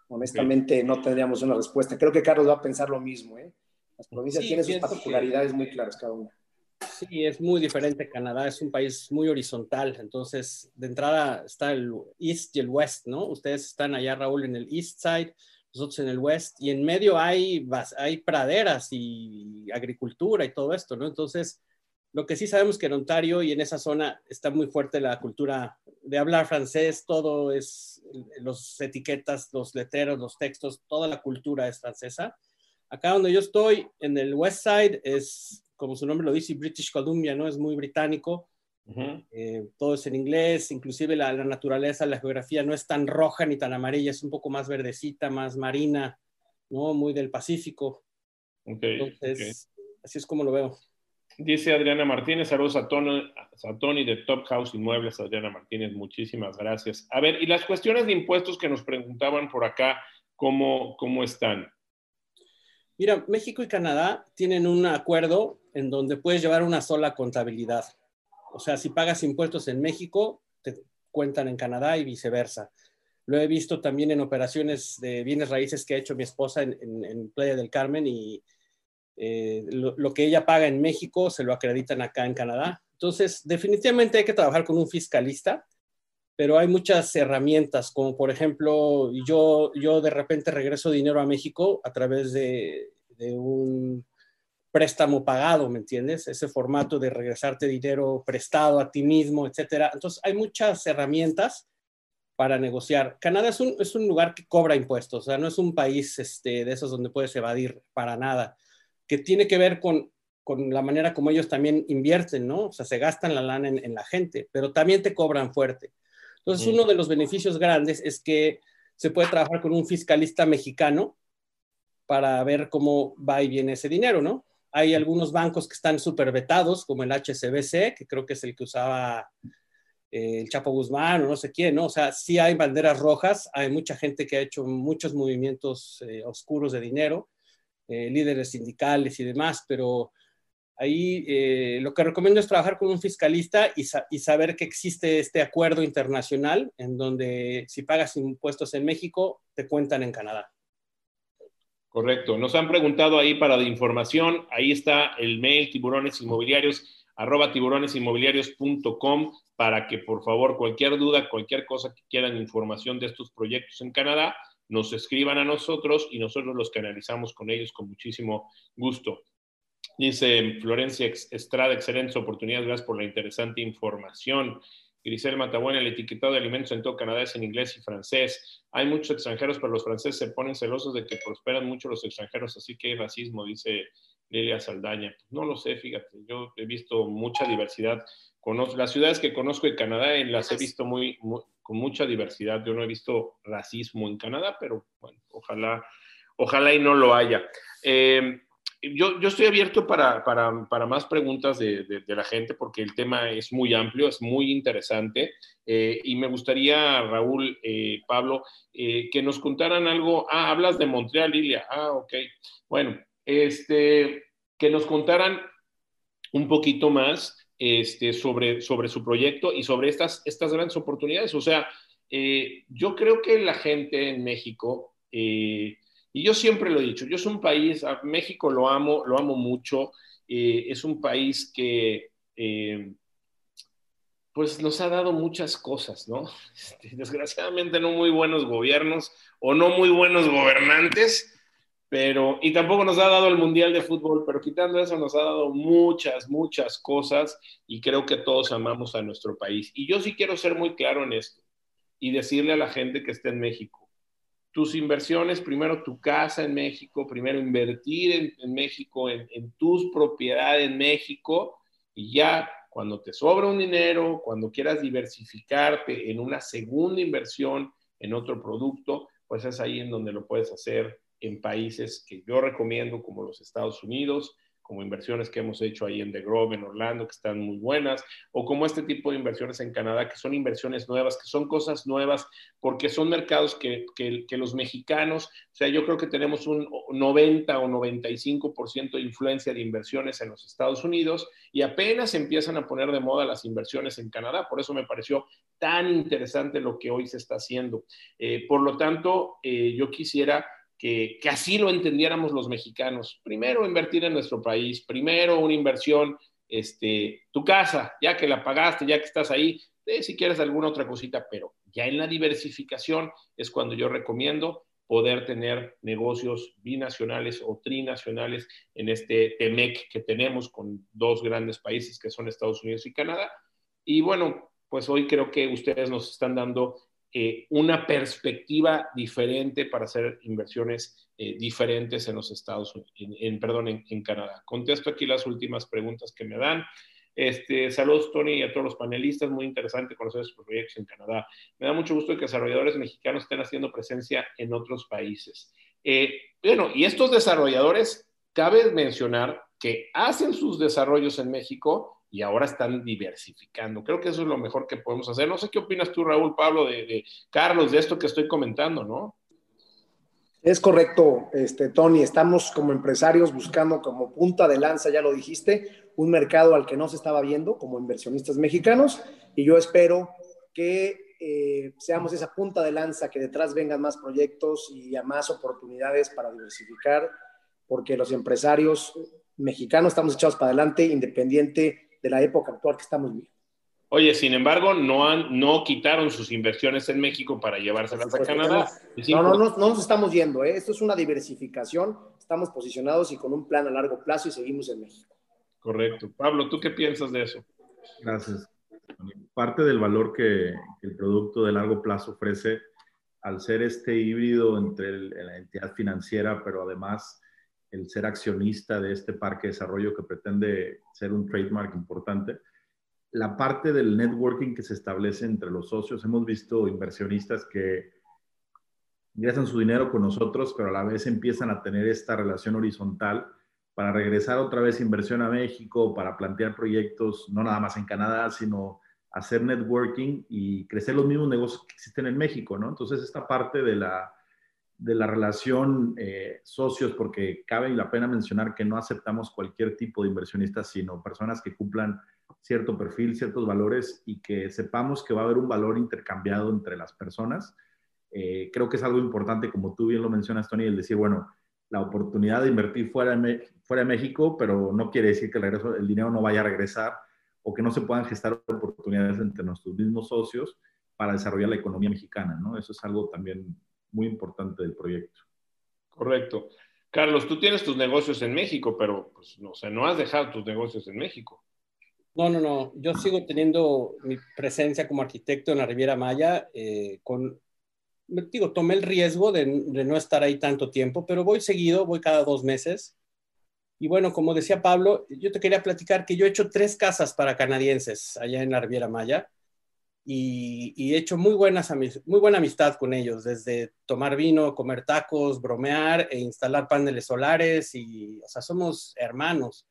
Speaker 5: Honestamente, no tendríamos una respuesta. Creo que Carlos va a pensar lo mismo. ¿eh? Las provincias tienen sus particularidades muy claras cada una.
Speaker 4: Sí, es muy diferente. Canadá es un país muy horizontal, entonces de entrada está el East y el West, ¿no? Ustedes están allá, Raúl, en el East Side, nosotros en el West, y en medio hay, hay praderas y agricultura y todo esto, ¿no? Entonces, lo que sí sabemos que en Ontario y en esa zona está muy fuerte la cultura de hablar francés, todo es, los etiquetas, los letreros, los textos, toda la cultura es francesa. Acá donde yo estoy, en el West Side, es como su nombre lo dice, British Columbia, ¿no? Es muy británico. Eh, todo es en inglés, inclusive la, naturaleza, la geografía no es tan roja ni tan amarilla, es un poco más verdecita, más marina, ¿no? Muy del Pacífico. Entonces, así es como lo veo.
Speaker 2: Dice Adriana Martínez, saludos a Tony, a Tony de Top House Inmuebles, Adriana Martínez, muchísimas gracias. A ver, y las cuestiones de impuestos que nos preguntaban por acá, ¿cómo, cómo están?
Speaker 4: Mira, México y Canadá tienen un acuerdo en donde puedes llevar una sola contabilidad. O sea, si pagas impuestos en México, te cuentan en Canadá y viceversa. Lo he visto también en operaciones de bienes raíces que ha hecho mi esposa en, Playa del Carmen y eh, lo, que ella paga en México se lo acreditan acá en Canadá. Entonces, definitivamente hay que trabajar con un fiscalista, pero hay muchas herramientas, como por ejemplo, yo, yo de repente regreso dinero a México a través de un préstamo pagado, ¿me entiendes? Ese formato de regresarte dinero prestado a ti mismo, etcétera. Entonces, hay muchas herramientas para negociar. Canadá es un, es un lugar que cobra impuestos, o sea, no es un país este, de esos donde puedes evadir para nada, que tiene que ver con, con la manera como ellos también invierten, ¿no? O sea, se gastan la lana en, la gente, pero también te cobran fuerte. Entonces, uno de los beneficios grandes es que se puede trabajar con un fiscalista mexicano para ver cómo va y viene ese dinero, ¿no? Hay algunos bancos que están súper vetados, como el HCBC, que creo que es el que usaba eh, el Chapo Guzmán o no sé quién, ¿no? O sea, sí hay banderas rojas, hay mucha gente que ha hecho muchos movimientos eh, oscuros de dinero, eh, líderes sindicales y demás, pero ahí lo que recomiendo es trabajar con un fiscalista y, saber que existe este acuerdo internacional en donde si pagas impuestos en México, te cuentan en Canadá.
Speaker 2: Correcto. Nos han preguntado ahí para de información. Ahí está el mail tiburones inmobiliarios arroba tiburonesinmobiliarios.com para que por favor cualquier duda, cualquier cosa que quieran información de estos proyectos en Canadá, nos escriban a nosotros y nosotros los canalizamos con ellos con muchísimo gusto. Dice Florencia Estrada, excelentes oportunidades, gracias por la interesante información. Grisel Matabuena, el etiquetado de alimentos en todo Canadá es en inglés y francés. Hay muchos extranjeros, pero los franceses se ponen celosos de que prosperan mucho los extranjeros, así que hay racismo, dice Lilia Saldaña. No lo sé, fíjate, yo he visto mucha diversidad. Conozco, las ciudades que conozco de Canadá las he visto muy, con mucha diversidad. Yo no he visto racismo en Canadá, pero bueno, ojalá, ojalá y no lo haya. Eh, yo, yo, estoy abierto para, para, para más preguntas de, de, la gente porque el tema es muy amplio, es muy interesante eh, y me gustaría, Raúl, eh, Pablo, eh, que nos contaran algo. Ah, hablas de Montreal, Lilia. Ah, ok. Bueno, este, que nos contaran un poquito más este, sobre, sobre su proyecto y sobre estas, estas grandes oportunidades. O sea, yo creo que la gente en México, y yo siempre lo he dicho, yo soy un país, México lo amo, lo amo mucho, eh, es un país que pues nos ha dado muchas cosas, ¿no? Este, desgraciadamente no muy buenos gobiernos o no muy buenos gobernantes, pero, y tampoco nos ha dado el Mundial de Fútbol, pero quitando eso nos ha dado muchas, muchas cosas y creo que todos amamos a nuestro país. Y yo sí quiero ser muy claro en esto y decirle a la gente que está en México, tus inversiones, primero tu casa en México, primero invertir en, México, en, tus propiedades en México y ya cuando te sobra un dinero, cuando quieras diversificarte en una segunda inversión en otro producto, pues es ahí en donde lo puedes hacer en países que yo recomiendo como los Estados Unidos, como inversiones que hemos hecho ahí en The Grove, en Orlando, que están muy buenas, o como este tipo de inversiones en Canadá, que son inversiones nuevas, que son cosas nuevas, porque son mercados que, que, los mexicanos, o sea, yo creo que tenemos un 90 o 95% de influencia de inversiones en los Estados Unidos y apenas empiezan a poner de moda las inversiones en Canadá. Por eso me pareció tan interesante lo que hoy se está haciendo. Eh, por lo tanto, eh, yo quisiera que, así lo entendiéramos los mexicanos. Primero invertir en nuestro país, primero una inversión, este, tu casa, ya que la pagaste, ya que estás ahí, eh, si quieres alguna otra cosita, pero ya en la diversificación es cuando yo recomiendo poder tener negocios binacionales o trinacionales en este TEMEC que tenemos con dos grandes países que son Estados Unidos y Canadá. Y bueno, pues hoy creo que ustedes nos están dando eh, una perspectiva diferente para hacer inversiones eh, diferentes en los Estados Unidos, en, perdón, en, Canadá. Contesto aquí las últimas preguntas que me dan. Este, saludos, Tony, y a todos los panelistas. Muy interesante conocer sus proyectos en Canadá. Me da mucho gusto que desarrolladores mexicanos estén haciendo presencia en otros países. Eh, bueno, y estos desarrolladores, cabe mencionar que hacen sus desarrollos en México y ahora están diversificando. Creo que eso es lo mejor que podemos hacer. No sé qué opinas tú, Raúl, Pablo, de, Carlos, de esto que estoy comentando, ¿no?
Speaker 5: Es correcto, este, Tony. Estamos como empresarios buscando como punta de lanza, ya lo dijiste, un mercado al que no se estaba viendo como inversionistas mexicanos y yo espero que eh, seamos esa punta de lanza, que detrás vengan más proyectos y a más oportunidades para diversificar, porque los empresarios mexicanos estamos echados para adelante, independiente de la época actual que estamos viviendo.
Speaker 2: Oye, sin embargo, no, han, no quitaron sus inversiones en México para llevárselas a Canadá.
Speaker 5: No, no, no, no nos estamos yendo. ¿eh? Esto es una diversificación. Estamos posicionados y con un plan a largo plazo y seguimos en México.
Speaker 2: Correcto. Pablo, ¿tú qué piensas de eso?
Speaker 3: Gracias. Parte del valor que el producto de largo plazo ofrece al ser este híbrido entre la entidad financiera, pero además el ser accionista de este parque de desarrollo que pretende ser un trademark importante. La parte del networking que se establece entre los socios, hemos visto inversionistas que ingresan su dinero con nosotros, pero a la vez empiezan a tener esta relación horizontal para regresar otra vez inversión a México, para plantear proyectos, no nada más en Canadá, sino hacer networking y crecer los mismos negocios que existen en México, ¿no? Entonces, esta parte de la, de la relación eh, socios, porque cabe la pena mencionar que no aceptamos cualquier tipo de inversionista, sino personas que cumplan cierto perfil, ciertos valores y que sepamos que va a haber un valor intercambiado entre las personas. Eh, creo que es algo importante, como tú bien lo mencionas, Tony, el decir, bueno, la oportunidad de invertir fuera de, fuera de México, pero no quiere decir que el, regreso, el dinero no vaya a regresar o que no se puedan gestar oportunidades entre nuestros mismos socios para desarrollar la economía mexicana, ¿no? Eso es algo también muy importante del proyecto.
Speaker 2: Correcto. Carlos, tú tienes tus negocios en México, pero pues, no, o sea, no has dejado tus negocios en México.
Speaker 4: No, no, no. Yo sigo teniendo mi presencia como arquitecto en la Riviera Maya. Eh, con, digo, tomé el riesgo de, de, no estar ahí tanto tiempo, pero voy seguido, voy cada dos meses. Y bueno, como decía Pablo, yo te quería platicar que yo he hecho tres casas para canadienses allá en la Riviera Maya y, he hecho muy, buenas, muy buena amistad con ellos, desde tomar vino, comer tacos, bromear e instalar paneles solares y, o sea, somos hermanos.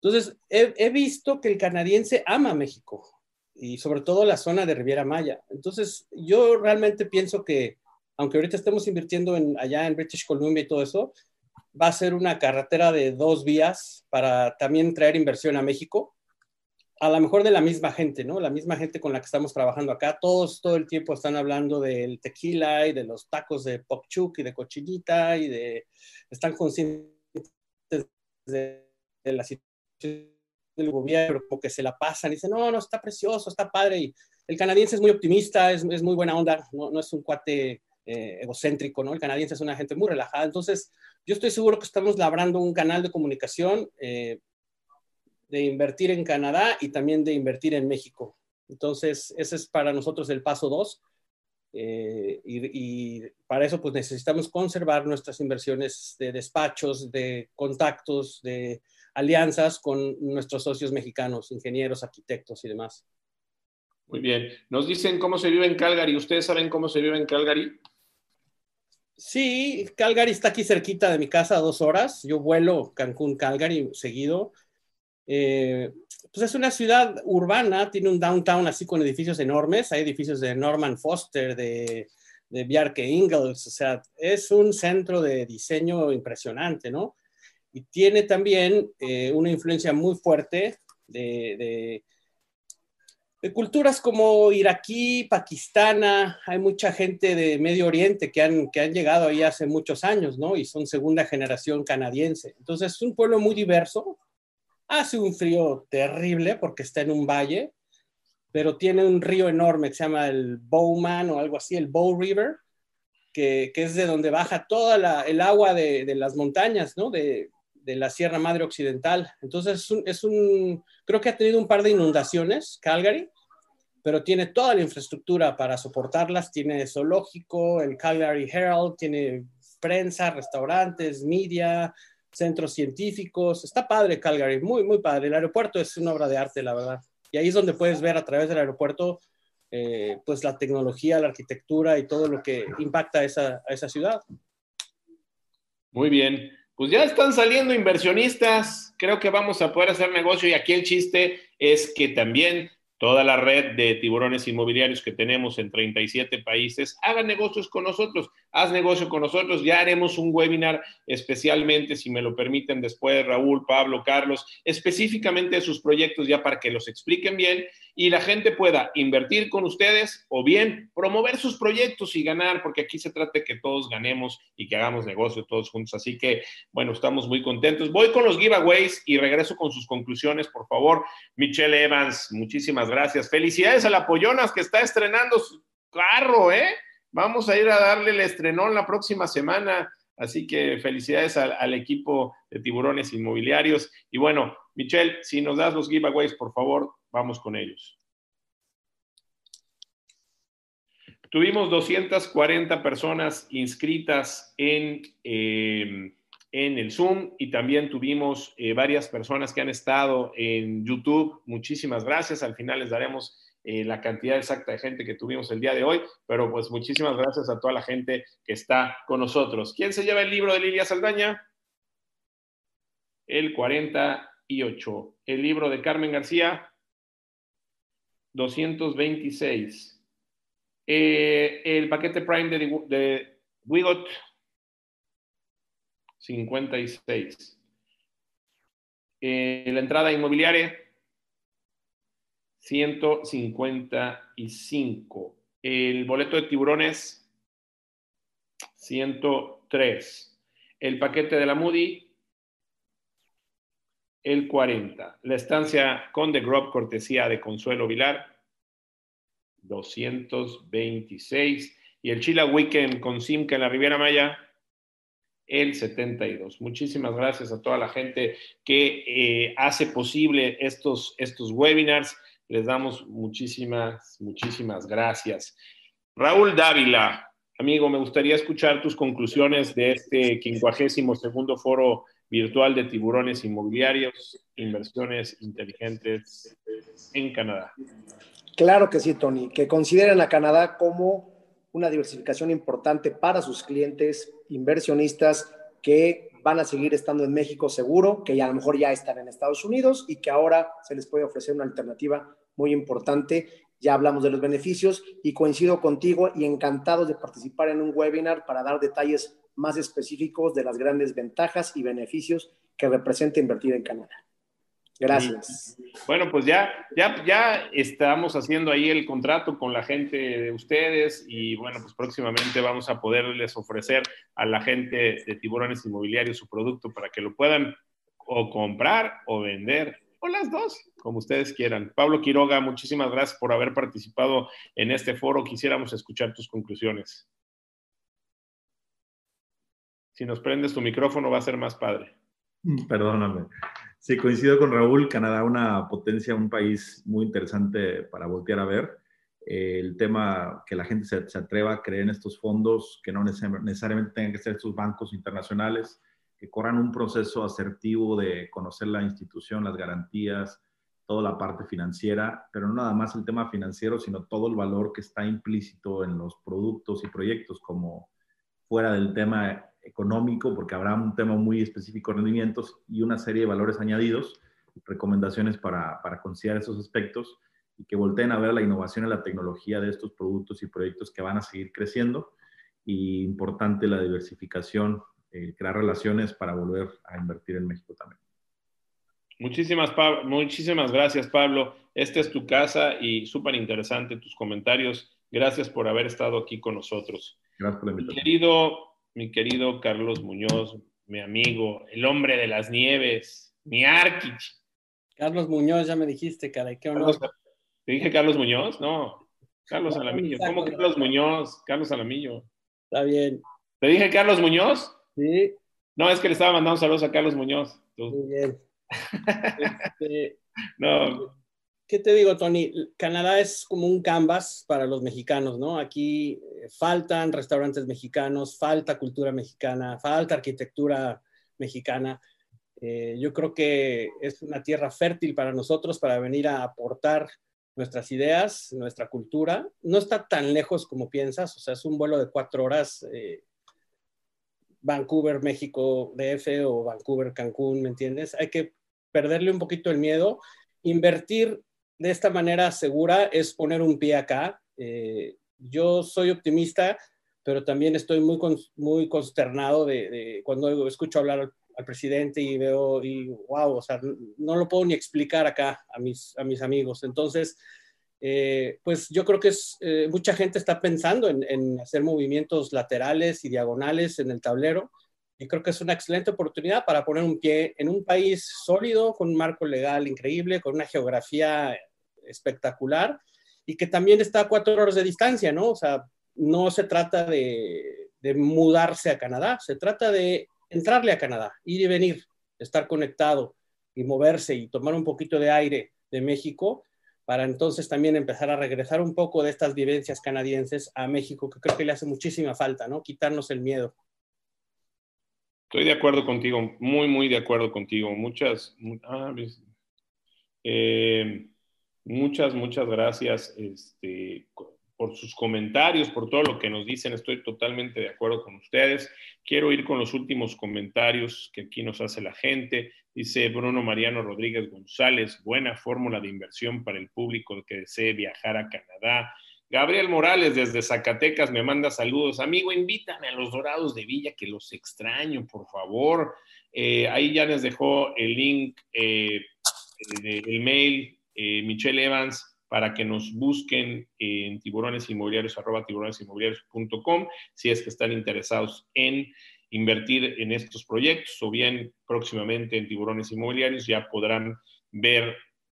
Speaker 4: Entonces, he, visto que el canadiense ama México y sobre todo la zona de Riviera Maya. Entonces, yo realmente pienso que, aunque ahorita estemos invirtiendo en, allá en British Columbia y todo eso, va a ser una carretera de dos vías para también traer inversión a México a lo mejor de la misma gente, ¿no? La misma gente con la que estamos trabajando acá, todos todo el tiempo están hablando del tequila y de los tacos de pokchuk y de cochinita y de, están conscientes de, la situación del gobierno, porque se la pasan y dicen, no, no, está precioso, está padre. Y el canadiense es muy optimista, es, es muy buena onda, no, no es un cuate eh, egocéntrico, ¿no? El canadiense es una gente muy relajada. Entonces, yo estoy seguro que estamos labrando un canal de comunicación eh, de invertir en Canadá y también de invertir en México. Entonces, ese es para nosotros el paso dos. Eh, y, para eso, pues necesitamos conservar nuestras inversiones de despachos, de contactos, de alianzas con nuestros socios mexicanos, ingenieros, arquitectos y demás.
Speaker 2: Muy bien. Nos dicen cómo se vive en Calgary. ¿Ustedes saben cómo se vive en Calgary?
Speaker 4: Sí, Calgary está aquí cerquita de mi casa, a dos horas. Yo vuelo Cancún, Calgary seguido. Eh, pues es una ciudad urbana, tiene un downtown así con edificios enormes, hay edificios de Norman Foster, de, de Bjarke Ingels, o sea, es un centro de diseño impresionante, ¿no? Y tiene también eh, una influencia muy fuerte de, de, culturas como iraquí, pakistana, hay mucha gente de Medio Oriente que han, que han llegado ahí hace muchos años, ¿no? Y son segunda generación canadiense. Entonces es un pueblo muy diverso, Hace un frío terrible porque está en un valle, pero tiene un río enorme que se llama el Bowman o algo así, el Bow River, que, es de donde baja toda el agua de, las montañas, ¿no? De, la Sierra Madre Occidental. Entonces es un, creo que ha tenido un par de inundaciones, Calgary, pero tiene toda la infraestructura para soportarlas. Tiene zoológico, el Calgary Herald, tiene prensa, restaurantes, media, centros científicos. Está padre Calgary, muy, muy padre. El aeropuerto es una obra de arte, la verdad. Y ahí es donde puedes ver a través del aeropuerto, eh, pues la tecnología, la arquitectura y todo lo que impacta esa, a esa ciudad.
Speaker 2: Muy bien. Pues ya están saliendo inversionistas. Creo que vamos a poder hacer negocio y aquí el chiste es que también toda la red de tiburones inmobiliarios que tenemos en 37 países, hagan negocios con nosotros, haz negocio con nosotros, ya haremos un webinar especialmente, si me lo permiten después, Raúl, Pablo, Carlos, específicamente de sus proyectos ya para que los expliquen bien y la gente pueda invertir con ustedes o bien promover sus proyectos y ganar, porque aquí se trata de que todos ganemos y que hagamos negocio todos juntos. Así que, bueno, estamos muy contentos. Voy con los giveaways y regreso con sus conclusiones, por favor. Michelle Evans, muchísimas gracias. Felicidades a la Pollonas que está estrenando su carro, ¿eh? Vamos a ir a darle el estrenón la próxima semana. Así que felicidades al, equipo de tiburones inmobiliarios. Y bueno, Michelle, si nos das los giveaways, por favor, Vamos con ellos. Tuvimos 240 personas inscritas en, em, en el Zoom y también tuvimos eh, varias personas que han estado en YouTube. Muchísimas gracias. Al final les daremos eh, la cantidad exacta de gente que tuvimos el día de hoy, pero pues muchísimas gracias a toda la gente que está con nosotros. ¿Quién se lleva el libro de Lilia Saldaña? El 48. El libro de Carmen García. 226. Eh, el paquete Prime de, de Wigot, 56. Eh, la entrada inmobiliaria, 155. El boleto de tiburones, 103. El paquete de la Moody, el 40. La estancia con The Grove, cortesía de Consuelo Vilar, 226. Y el Chila Weekend con Simca en la Riviera Maya, el 72. Muchísimas gracias a toda la gente que eh, hace posible estos, estos webinars. Les damos muchísimas, muchísimas gracias. Raúl Dávila, amigo, me gustaría escuchar tus conclusiones de este 52 segundo foro virtual de tiburones inmobiliarios, inversiones inteligentes en Canadá.
Speaker 5: Claro que sí, Tony, que consideren a Canadá como una diversificación importante para sus clientes, inversionistas que van a seguir estando en México seguro, que ya a lo mejor ya están en Estados Unidos y que ahora se les puede ofrecer una alternativa muy importante. Ya hablamos de los beneficios y coincido contigo y encantado de participar en un webinar para dar detalles más específicos de las grandes ventajas y beneficios que representa invertir en Canadá. Gracias.
Speaker 2: Bueno, pues ya, ya, ya estamos haciendo ahí el contrato con la gente de ustedes y bueno, pues próximamente vamos a poderles ofrecer a la gente de Tiburones Inmobiliarios su producto para que lo puedan o comprar o vender o las dos, como ustedes quieran. Pablo Quiroga, muchísimas gracias por haber participado en este foro. Quisiéramos escuchar tus conclusiones. Si nos prendes tu micrófono va a ser más padre.
Speaker 3: Perdóname. Sí, coincido con Raúl, Canadá una potencia, un país muy interesante para voltear a ver. Eh, el tema que la gente se, se, atreva a creer en estos fondos, que no necesariamente tengan que ser estos bancos internacionales, que corran un proceso asertivo de conocer la institución, las garantías, toda la parte financiera, pero no nada más el tema financiero, sino todo el valor que está implícito en los productos y proyectos, como fuera del tema económico, porque habrá un tema muy específico rendimientos y una serie de valores añadidos, recomendaciones para, para considerar esos aspectos y que volteen a ver la innovación y la tecnología de estos productos y proyectos que van a seguir creciendo. Y importante la diversificación, eh, crear relaciones para volver a invertir en México también.
Speaker 2: Muchísimas, muchísimas gracias, Pablo. Esta es tu casa y súper interesante tus comentarios. Gracias por haber estado aquí con nosotros.
Speaker 3: Gracias por la invitación.
Speaker 2: Querido mi querido Carlos Muñoz, mi amigo, el hombre de las nieves, mi Arquich.
Speaker 4: Carlos Muñoz, ya me dijiste, caray, qué honor.
Speaker 2: ¿Te dije Carlos Muñoz? No, Carlos Alamillo. ¿Cómo Carlos Muñoz? Carlos Alamillo.
Speaker 4: Está bien.
Speaker 2: ¿Te dije Carlos Muñoz?
Speaker 4: Sí.
Speaker 2: No, es que le estaba mandando saludos a Carlos Muñoz.
Speaker 4: Muy bien.
Speaker 2: Este, no,
Speaker 4: ¿Qué te digo, Tony? Canadá es como un canvas para los mexicanos, ¿no? Aquí eh, faltan restaurantes mexicanos, falta cultura mexicana, falta arquitectura mexicana. Eh, yo creo que es una tierra fértil para nosotros para venir a aportar nuestras ideas, nuestra cultura. No está tan lejos como piensas, o sea, es un vuelo de cuatro horas. Eh, Vancouver, México, DF o Vancouver, Cancún, ¿me entiendes? Hay que perderle un poquito el miedo, invertir de esta manera segura es poner un pie acá. Eh, yo soy optimista, pero también estoy muy, muy consternado de, cuando escucho hablar al, presidente y veo, y wow, o sea, no lo puedo ni explicar acá a mis, a mis amigos. Entonces, eh, pues yo creo que es, eh, mucha gente está pensando en, en, hacer movimientos laterales y diagonales en el tablero. Y creo que es una excelente oportunidad para poner un pie en un país sólido, con un marco legal increíble, con una geografía espectacular y que también está a cuatro horas de distancia, ¿no? O sea, no se trata de, mudarse a Canadá, se trata de entrarle a Canadá, ir y venir, estar conectado y moverse y tomar un poquito de aire de México para entonces también empezar a regresar un poco de estas vivencias canadienses a México, que creo que le hace muchísima falta, ¿no? Quitarnos el miedo.
Speaker 2: Estoy de acuerdo contigo, muy, muy de acuerdo contigo. Muchas, ah, eh, Muchas, muchas gracias este, por sus comentarios, por todo lo que nos dicen. Estoy totalmente de acuerdo con ustedes. Quiero ir con los últimos comentarios que aquí nos hace la gente. Dice Bruno Mariano Rodríguez González, buena fórmula de inversión para el público que desee viajar a Canadá. Gabriel Morales desde Zacatecas me manda saludos. Amigo, invítame a los Dorados de Villa, que los extraño, por favor. Eh, ahí ya les dejó el link, eh, el mail eh, Michelle Evans para que nos busquen en tiburones inmobiliarios, arroba tiburonesinmobiliarios.com, si es que están interesados en invertir en estos proyectos o bien próximamente en tiburones inmobiliarios ya podrán ver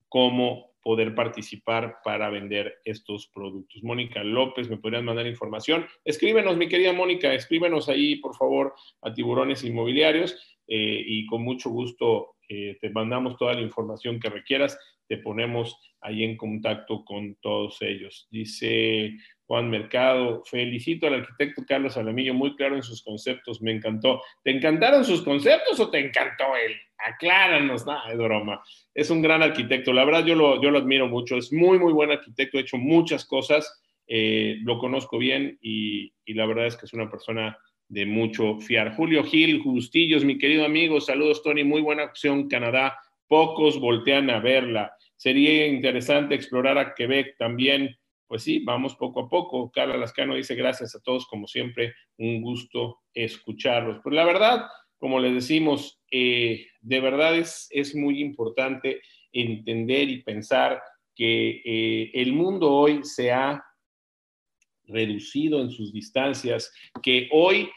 Speaker 2: cómo poder participar para vender estos productos. Mónica López, ¿me podrían mandar información? Escríbenos, mi querida Mónica, escríbenos ahí, por favor, a Tiburones Inmobiliarios eh, y con mucho gusto eh, te mandamos toda la información que requieras te ponemos ahí en contacto con todos ellos. Dice Juan Mercado, felicito al arquitecto Carlos Alamillo, muy claro en sus conceptos, me encantó. ¿Te encantaron sus conceptos o te encantó él? Acláranos, nada, es broma. Es un gran arquitecto, la verdad yo lo, yo lo admiro mucho, es muy, muy buen arquitecto, ha hecho muchas cosas, eh, lo conozco bien y la verdad es que es una persona de mucho fiar. Julio Gil, Justillos, mi querido amigo, saludos Tony, muy buena opción Canadá, pocos voltean a verla. Sería interesante explorar a Quebec también. Pues sí, vamos poco a poco. Carla Lascano dice gracias a todos, como siempre, un gusto escucharlos. Pues la verdad, como les decimos, eh, de verdad es, es muy importante entender y pensar que eh, el mundo hoy se ha reducido en sus distancias, que hoy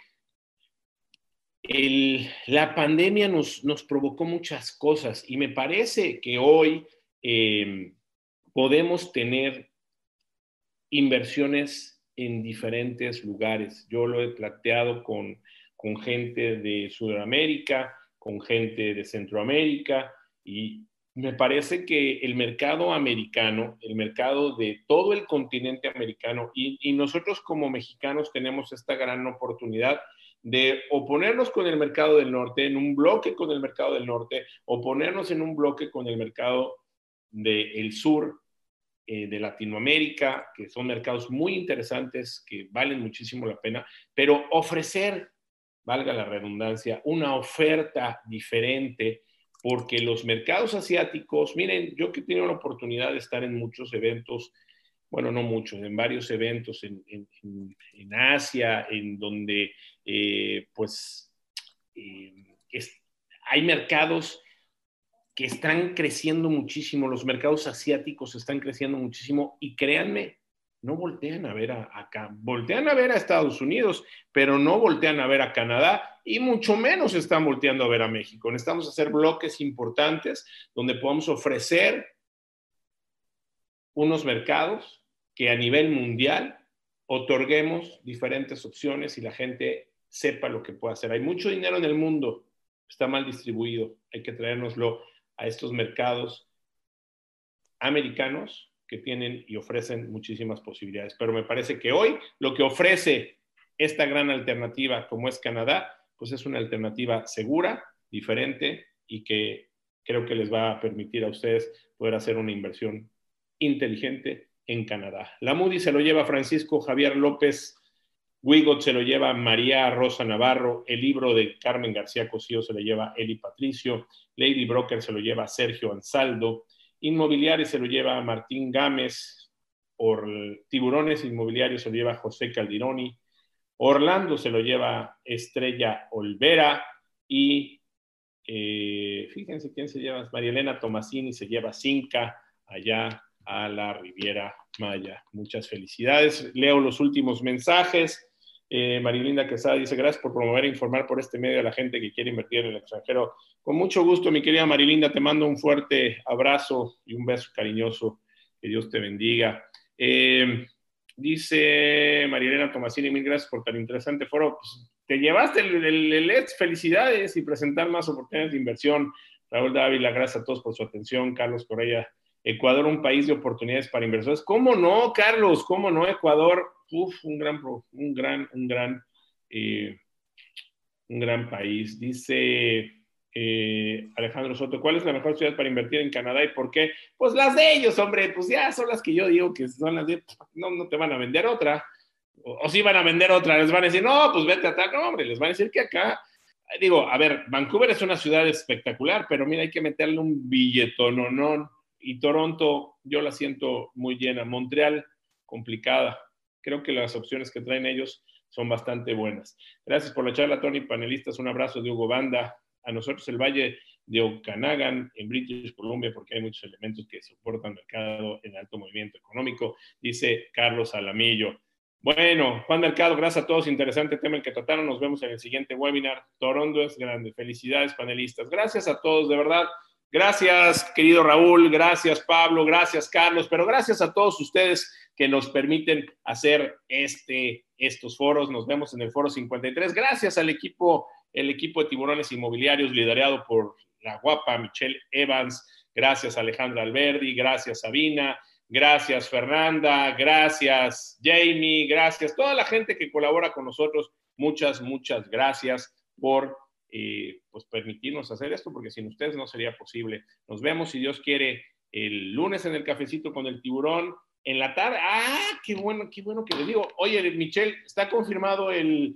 Speaker 2: la pandemia nos, nos, provocó muchas cosas y me parece que hoy eh, podemos tener inversiones en diferentes lugares. Yo lo he planteado con, con gente de Sudamérica, con gente de Centroamérica y me parece que el mercado americano, el mercado de todo el continente americano y, y nosotros como mexicanos tenemos esta gran oportunidad de oponernos con el mercado del norte, en un bloque con el mercado del norte, o ponernos en un bloque con el mercado del sur, eh, de Latinoamérica, que son mercados muy interesantes, que valen muchísimo la pena, pero ofrecer, valga la redundancia, una oferta diferente, porque los mercados asiáticos, miren, yo que he tenido la oportunidad de estar en muchos eventos, bueno, no muchos, en varios eventos en, en, Asia, en donde eh, pues eh, hay mercados que están creciendo muchísimo, los mercados asiáticos están creciendo muchísimo y créanme, no voltean a ver a, acá, voltean a ver a Estados Unidos, pero no voltean a ver a Canadá y mucho menos están volteando a ver a México. Necesitamos hacer bloques importantes donde podamos ofrecer unos mercados que a nivel mundial otorguemos diferentes opciones y la gente sepa lo que puede hacer. Hay mucho dinero en el mundo, está mal distribuido, hay que traérnoslo a estos mercados americanos que tienen y ofrecen muchísimas posibilidades. Pero me parece que hoy lo que ofrece esta gran alternativa como es Canadá, pues es una alternativa segura, diferente y que creo que les va a permitir a ustedes poder hacer una inversión inteligente en Canadá. La Moody se lo lleva Francisco Javier López Wigot se lo lleva María Rosa Navarro, el libro de Carmen García Cosío se lo lleva Eli Patricio, Lady Broker se lo lleva Sergio Ansaldo, Inmobiliarios se lo lleva Martín Gámez, Tiburones Inmobiliarios se lo lleva José Caldironi, Orlando se lo lleva Estrella Olvera y eh, fíjense quién se lleva, María Elena Tomasini se lleva Cinca allá a la Riviera Maya. Muchas felicidades. Leo los últimos mensajes. Eh, Marilinda Quesada dice, gracias por promover e informar por este medio a la gente que quiere invertir en el extranjero. Con mucho gusto, mi querida Marilinda, te mando un fuerte abrazo y un beso cariñoso. Que Dios te bendiga. Eh, dice Marilena Tomasini, mil gracias por tan interesante foro. Pues, te llevaste el, el, felicidades y presentar más oportunidades de inversión. Raúl Dávila, gracias a todos por su atención. Carlos Correa, Ecuador, un país de oportunidades para inversores. ¿Cómo no, Carlos? ¿Cómo no, Ecuador? Uf, un gran, un gran, un gran, eh, un gran país. Dice eh, Alejandro Soto, ¿cuál es la mejor ciudad para invertir en Canadá y por qué? Pues las de ellos, hombre, pues ya son las que yo digo que son las de, no, no te van a vender otra. O, si van a vender otra, les van a decir, no, pues vete a tal, no, hombre, les van a decir que acá, digo, a ver, Vancouver es una ciudad espectacular, pero mira, hay que meterle un billetón, no, y Toronto, yo la siento muy llena, Montreal, complicada, creo que las opciones que traen ellos son bastante buenas. Gracias por la charla, Tony. Panelistas, un abrazo de Hugo Banda. A nosotros el Valle de Okanagan, en British Columbia, porque hay muchos elementos que soportan mercado en alto movimiento económico, dice Carlos Alamillo. Bueno, Juan Mercado, gracias a todos. Interesante tema el que trataron. Nos vemos en el siguiente webinar. Toronto es grande. Felicidades, panelistas. Gracias a todos, de verdad. Gracias, querido Raúl. Gracias, Pablo. Gracias, Carlos. Pero gracias a todos ustedes que nos permiten hacer este, estos foros. Nos vemos en el foro 53. Gracias al equipo, el equipo de tiburones inmobiliarios liderado por la guapa Michelle Evans. Gracias Alejandra Alberdi. Gracias Sabina. Gracias Fernanda. Gracias Jamie. Gracias toda la gente que colabora con nosotros. Muchas, muchas gracias por eh, pues permitirnos hacer esto, porque sin ustedes no sería posible. Nos vemos, si Dios quiere, el lunes en el cafecito con el tiburón en la tarde. Ah, qué bueno, qué bueno que les digo. Oye, Michelle, ¿está confirmado el,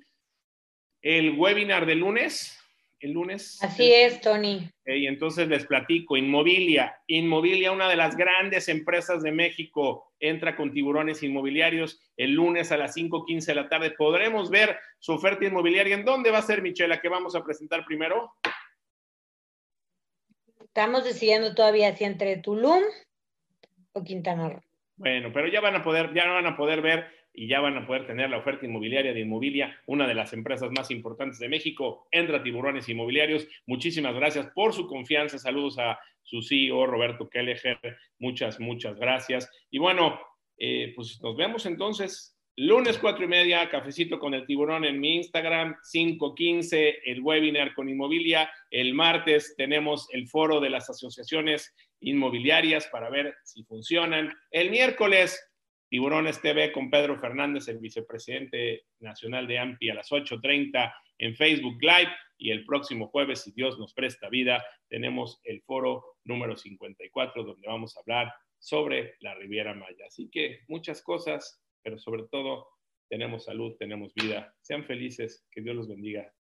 Speaker 2: el webinar de lunes? El lunes.
Speaker 7: Así es, Tony.
Speaker 2: Y entonces les platico, Inmobilia, Inmobilia, una de las grandes empresas de México, entra con tiburones inmobiliarios el lunes a las 5.15 de la tarde. Podremos ver su oferta inmobiliaria. ¿En dónde va a ser, Michela, que vamos a presentar primero?
Speaker 7: Estamos decidiendo todavía si entre Tulum o Quintana Roo.
Speaker 2: Bueno, pero ya van a poder, ya van a poder ver y ya van a poder tener la oferta inmobiliaria de Inmobilia, una de las empresas más importantes de México. Entra Tiburones Inmobiliarios. Muchísimas gracias por su confianza. Saludos a su CEO, Roberto Kelleher. Muchas, muchas gracias. Y bueno, eh, pues nos vemos entonces lunes cuatro y media, cafecito con el tiburón en mi Instagram, 5.15, el webinar con Inmobilia. El martes tenemos el foro de las asociaciones inmobiliarias para ver si funcionan. El miércoles Tiburones TV con Pedro Fernández, el vicepresidente nacional de AMPI, a las 8.30 en Facebook Live. Y el próximo jueves, si Dios nos presta vida, tenemos el foro número 54, donde vamos a hablar sobre la Riviera Maya. Así que muchas cosas, pero sobre todo tenemos salud, tenemos vida. Sean felices, que Dios los bendiga.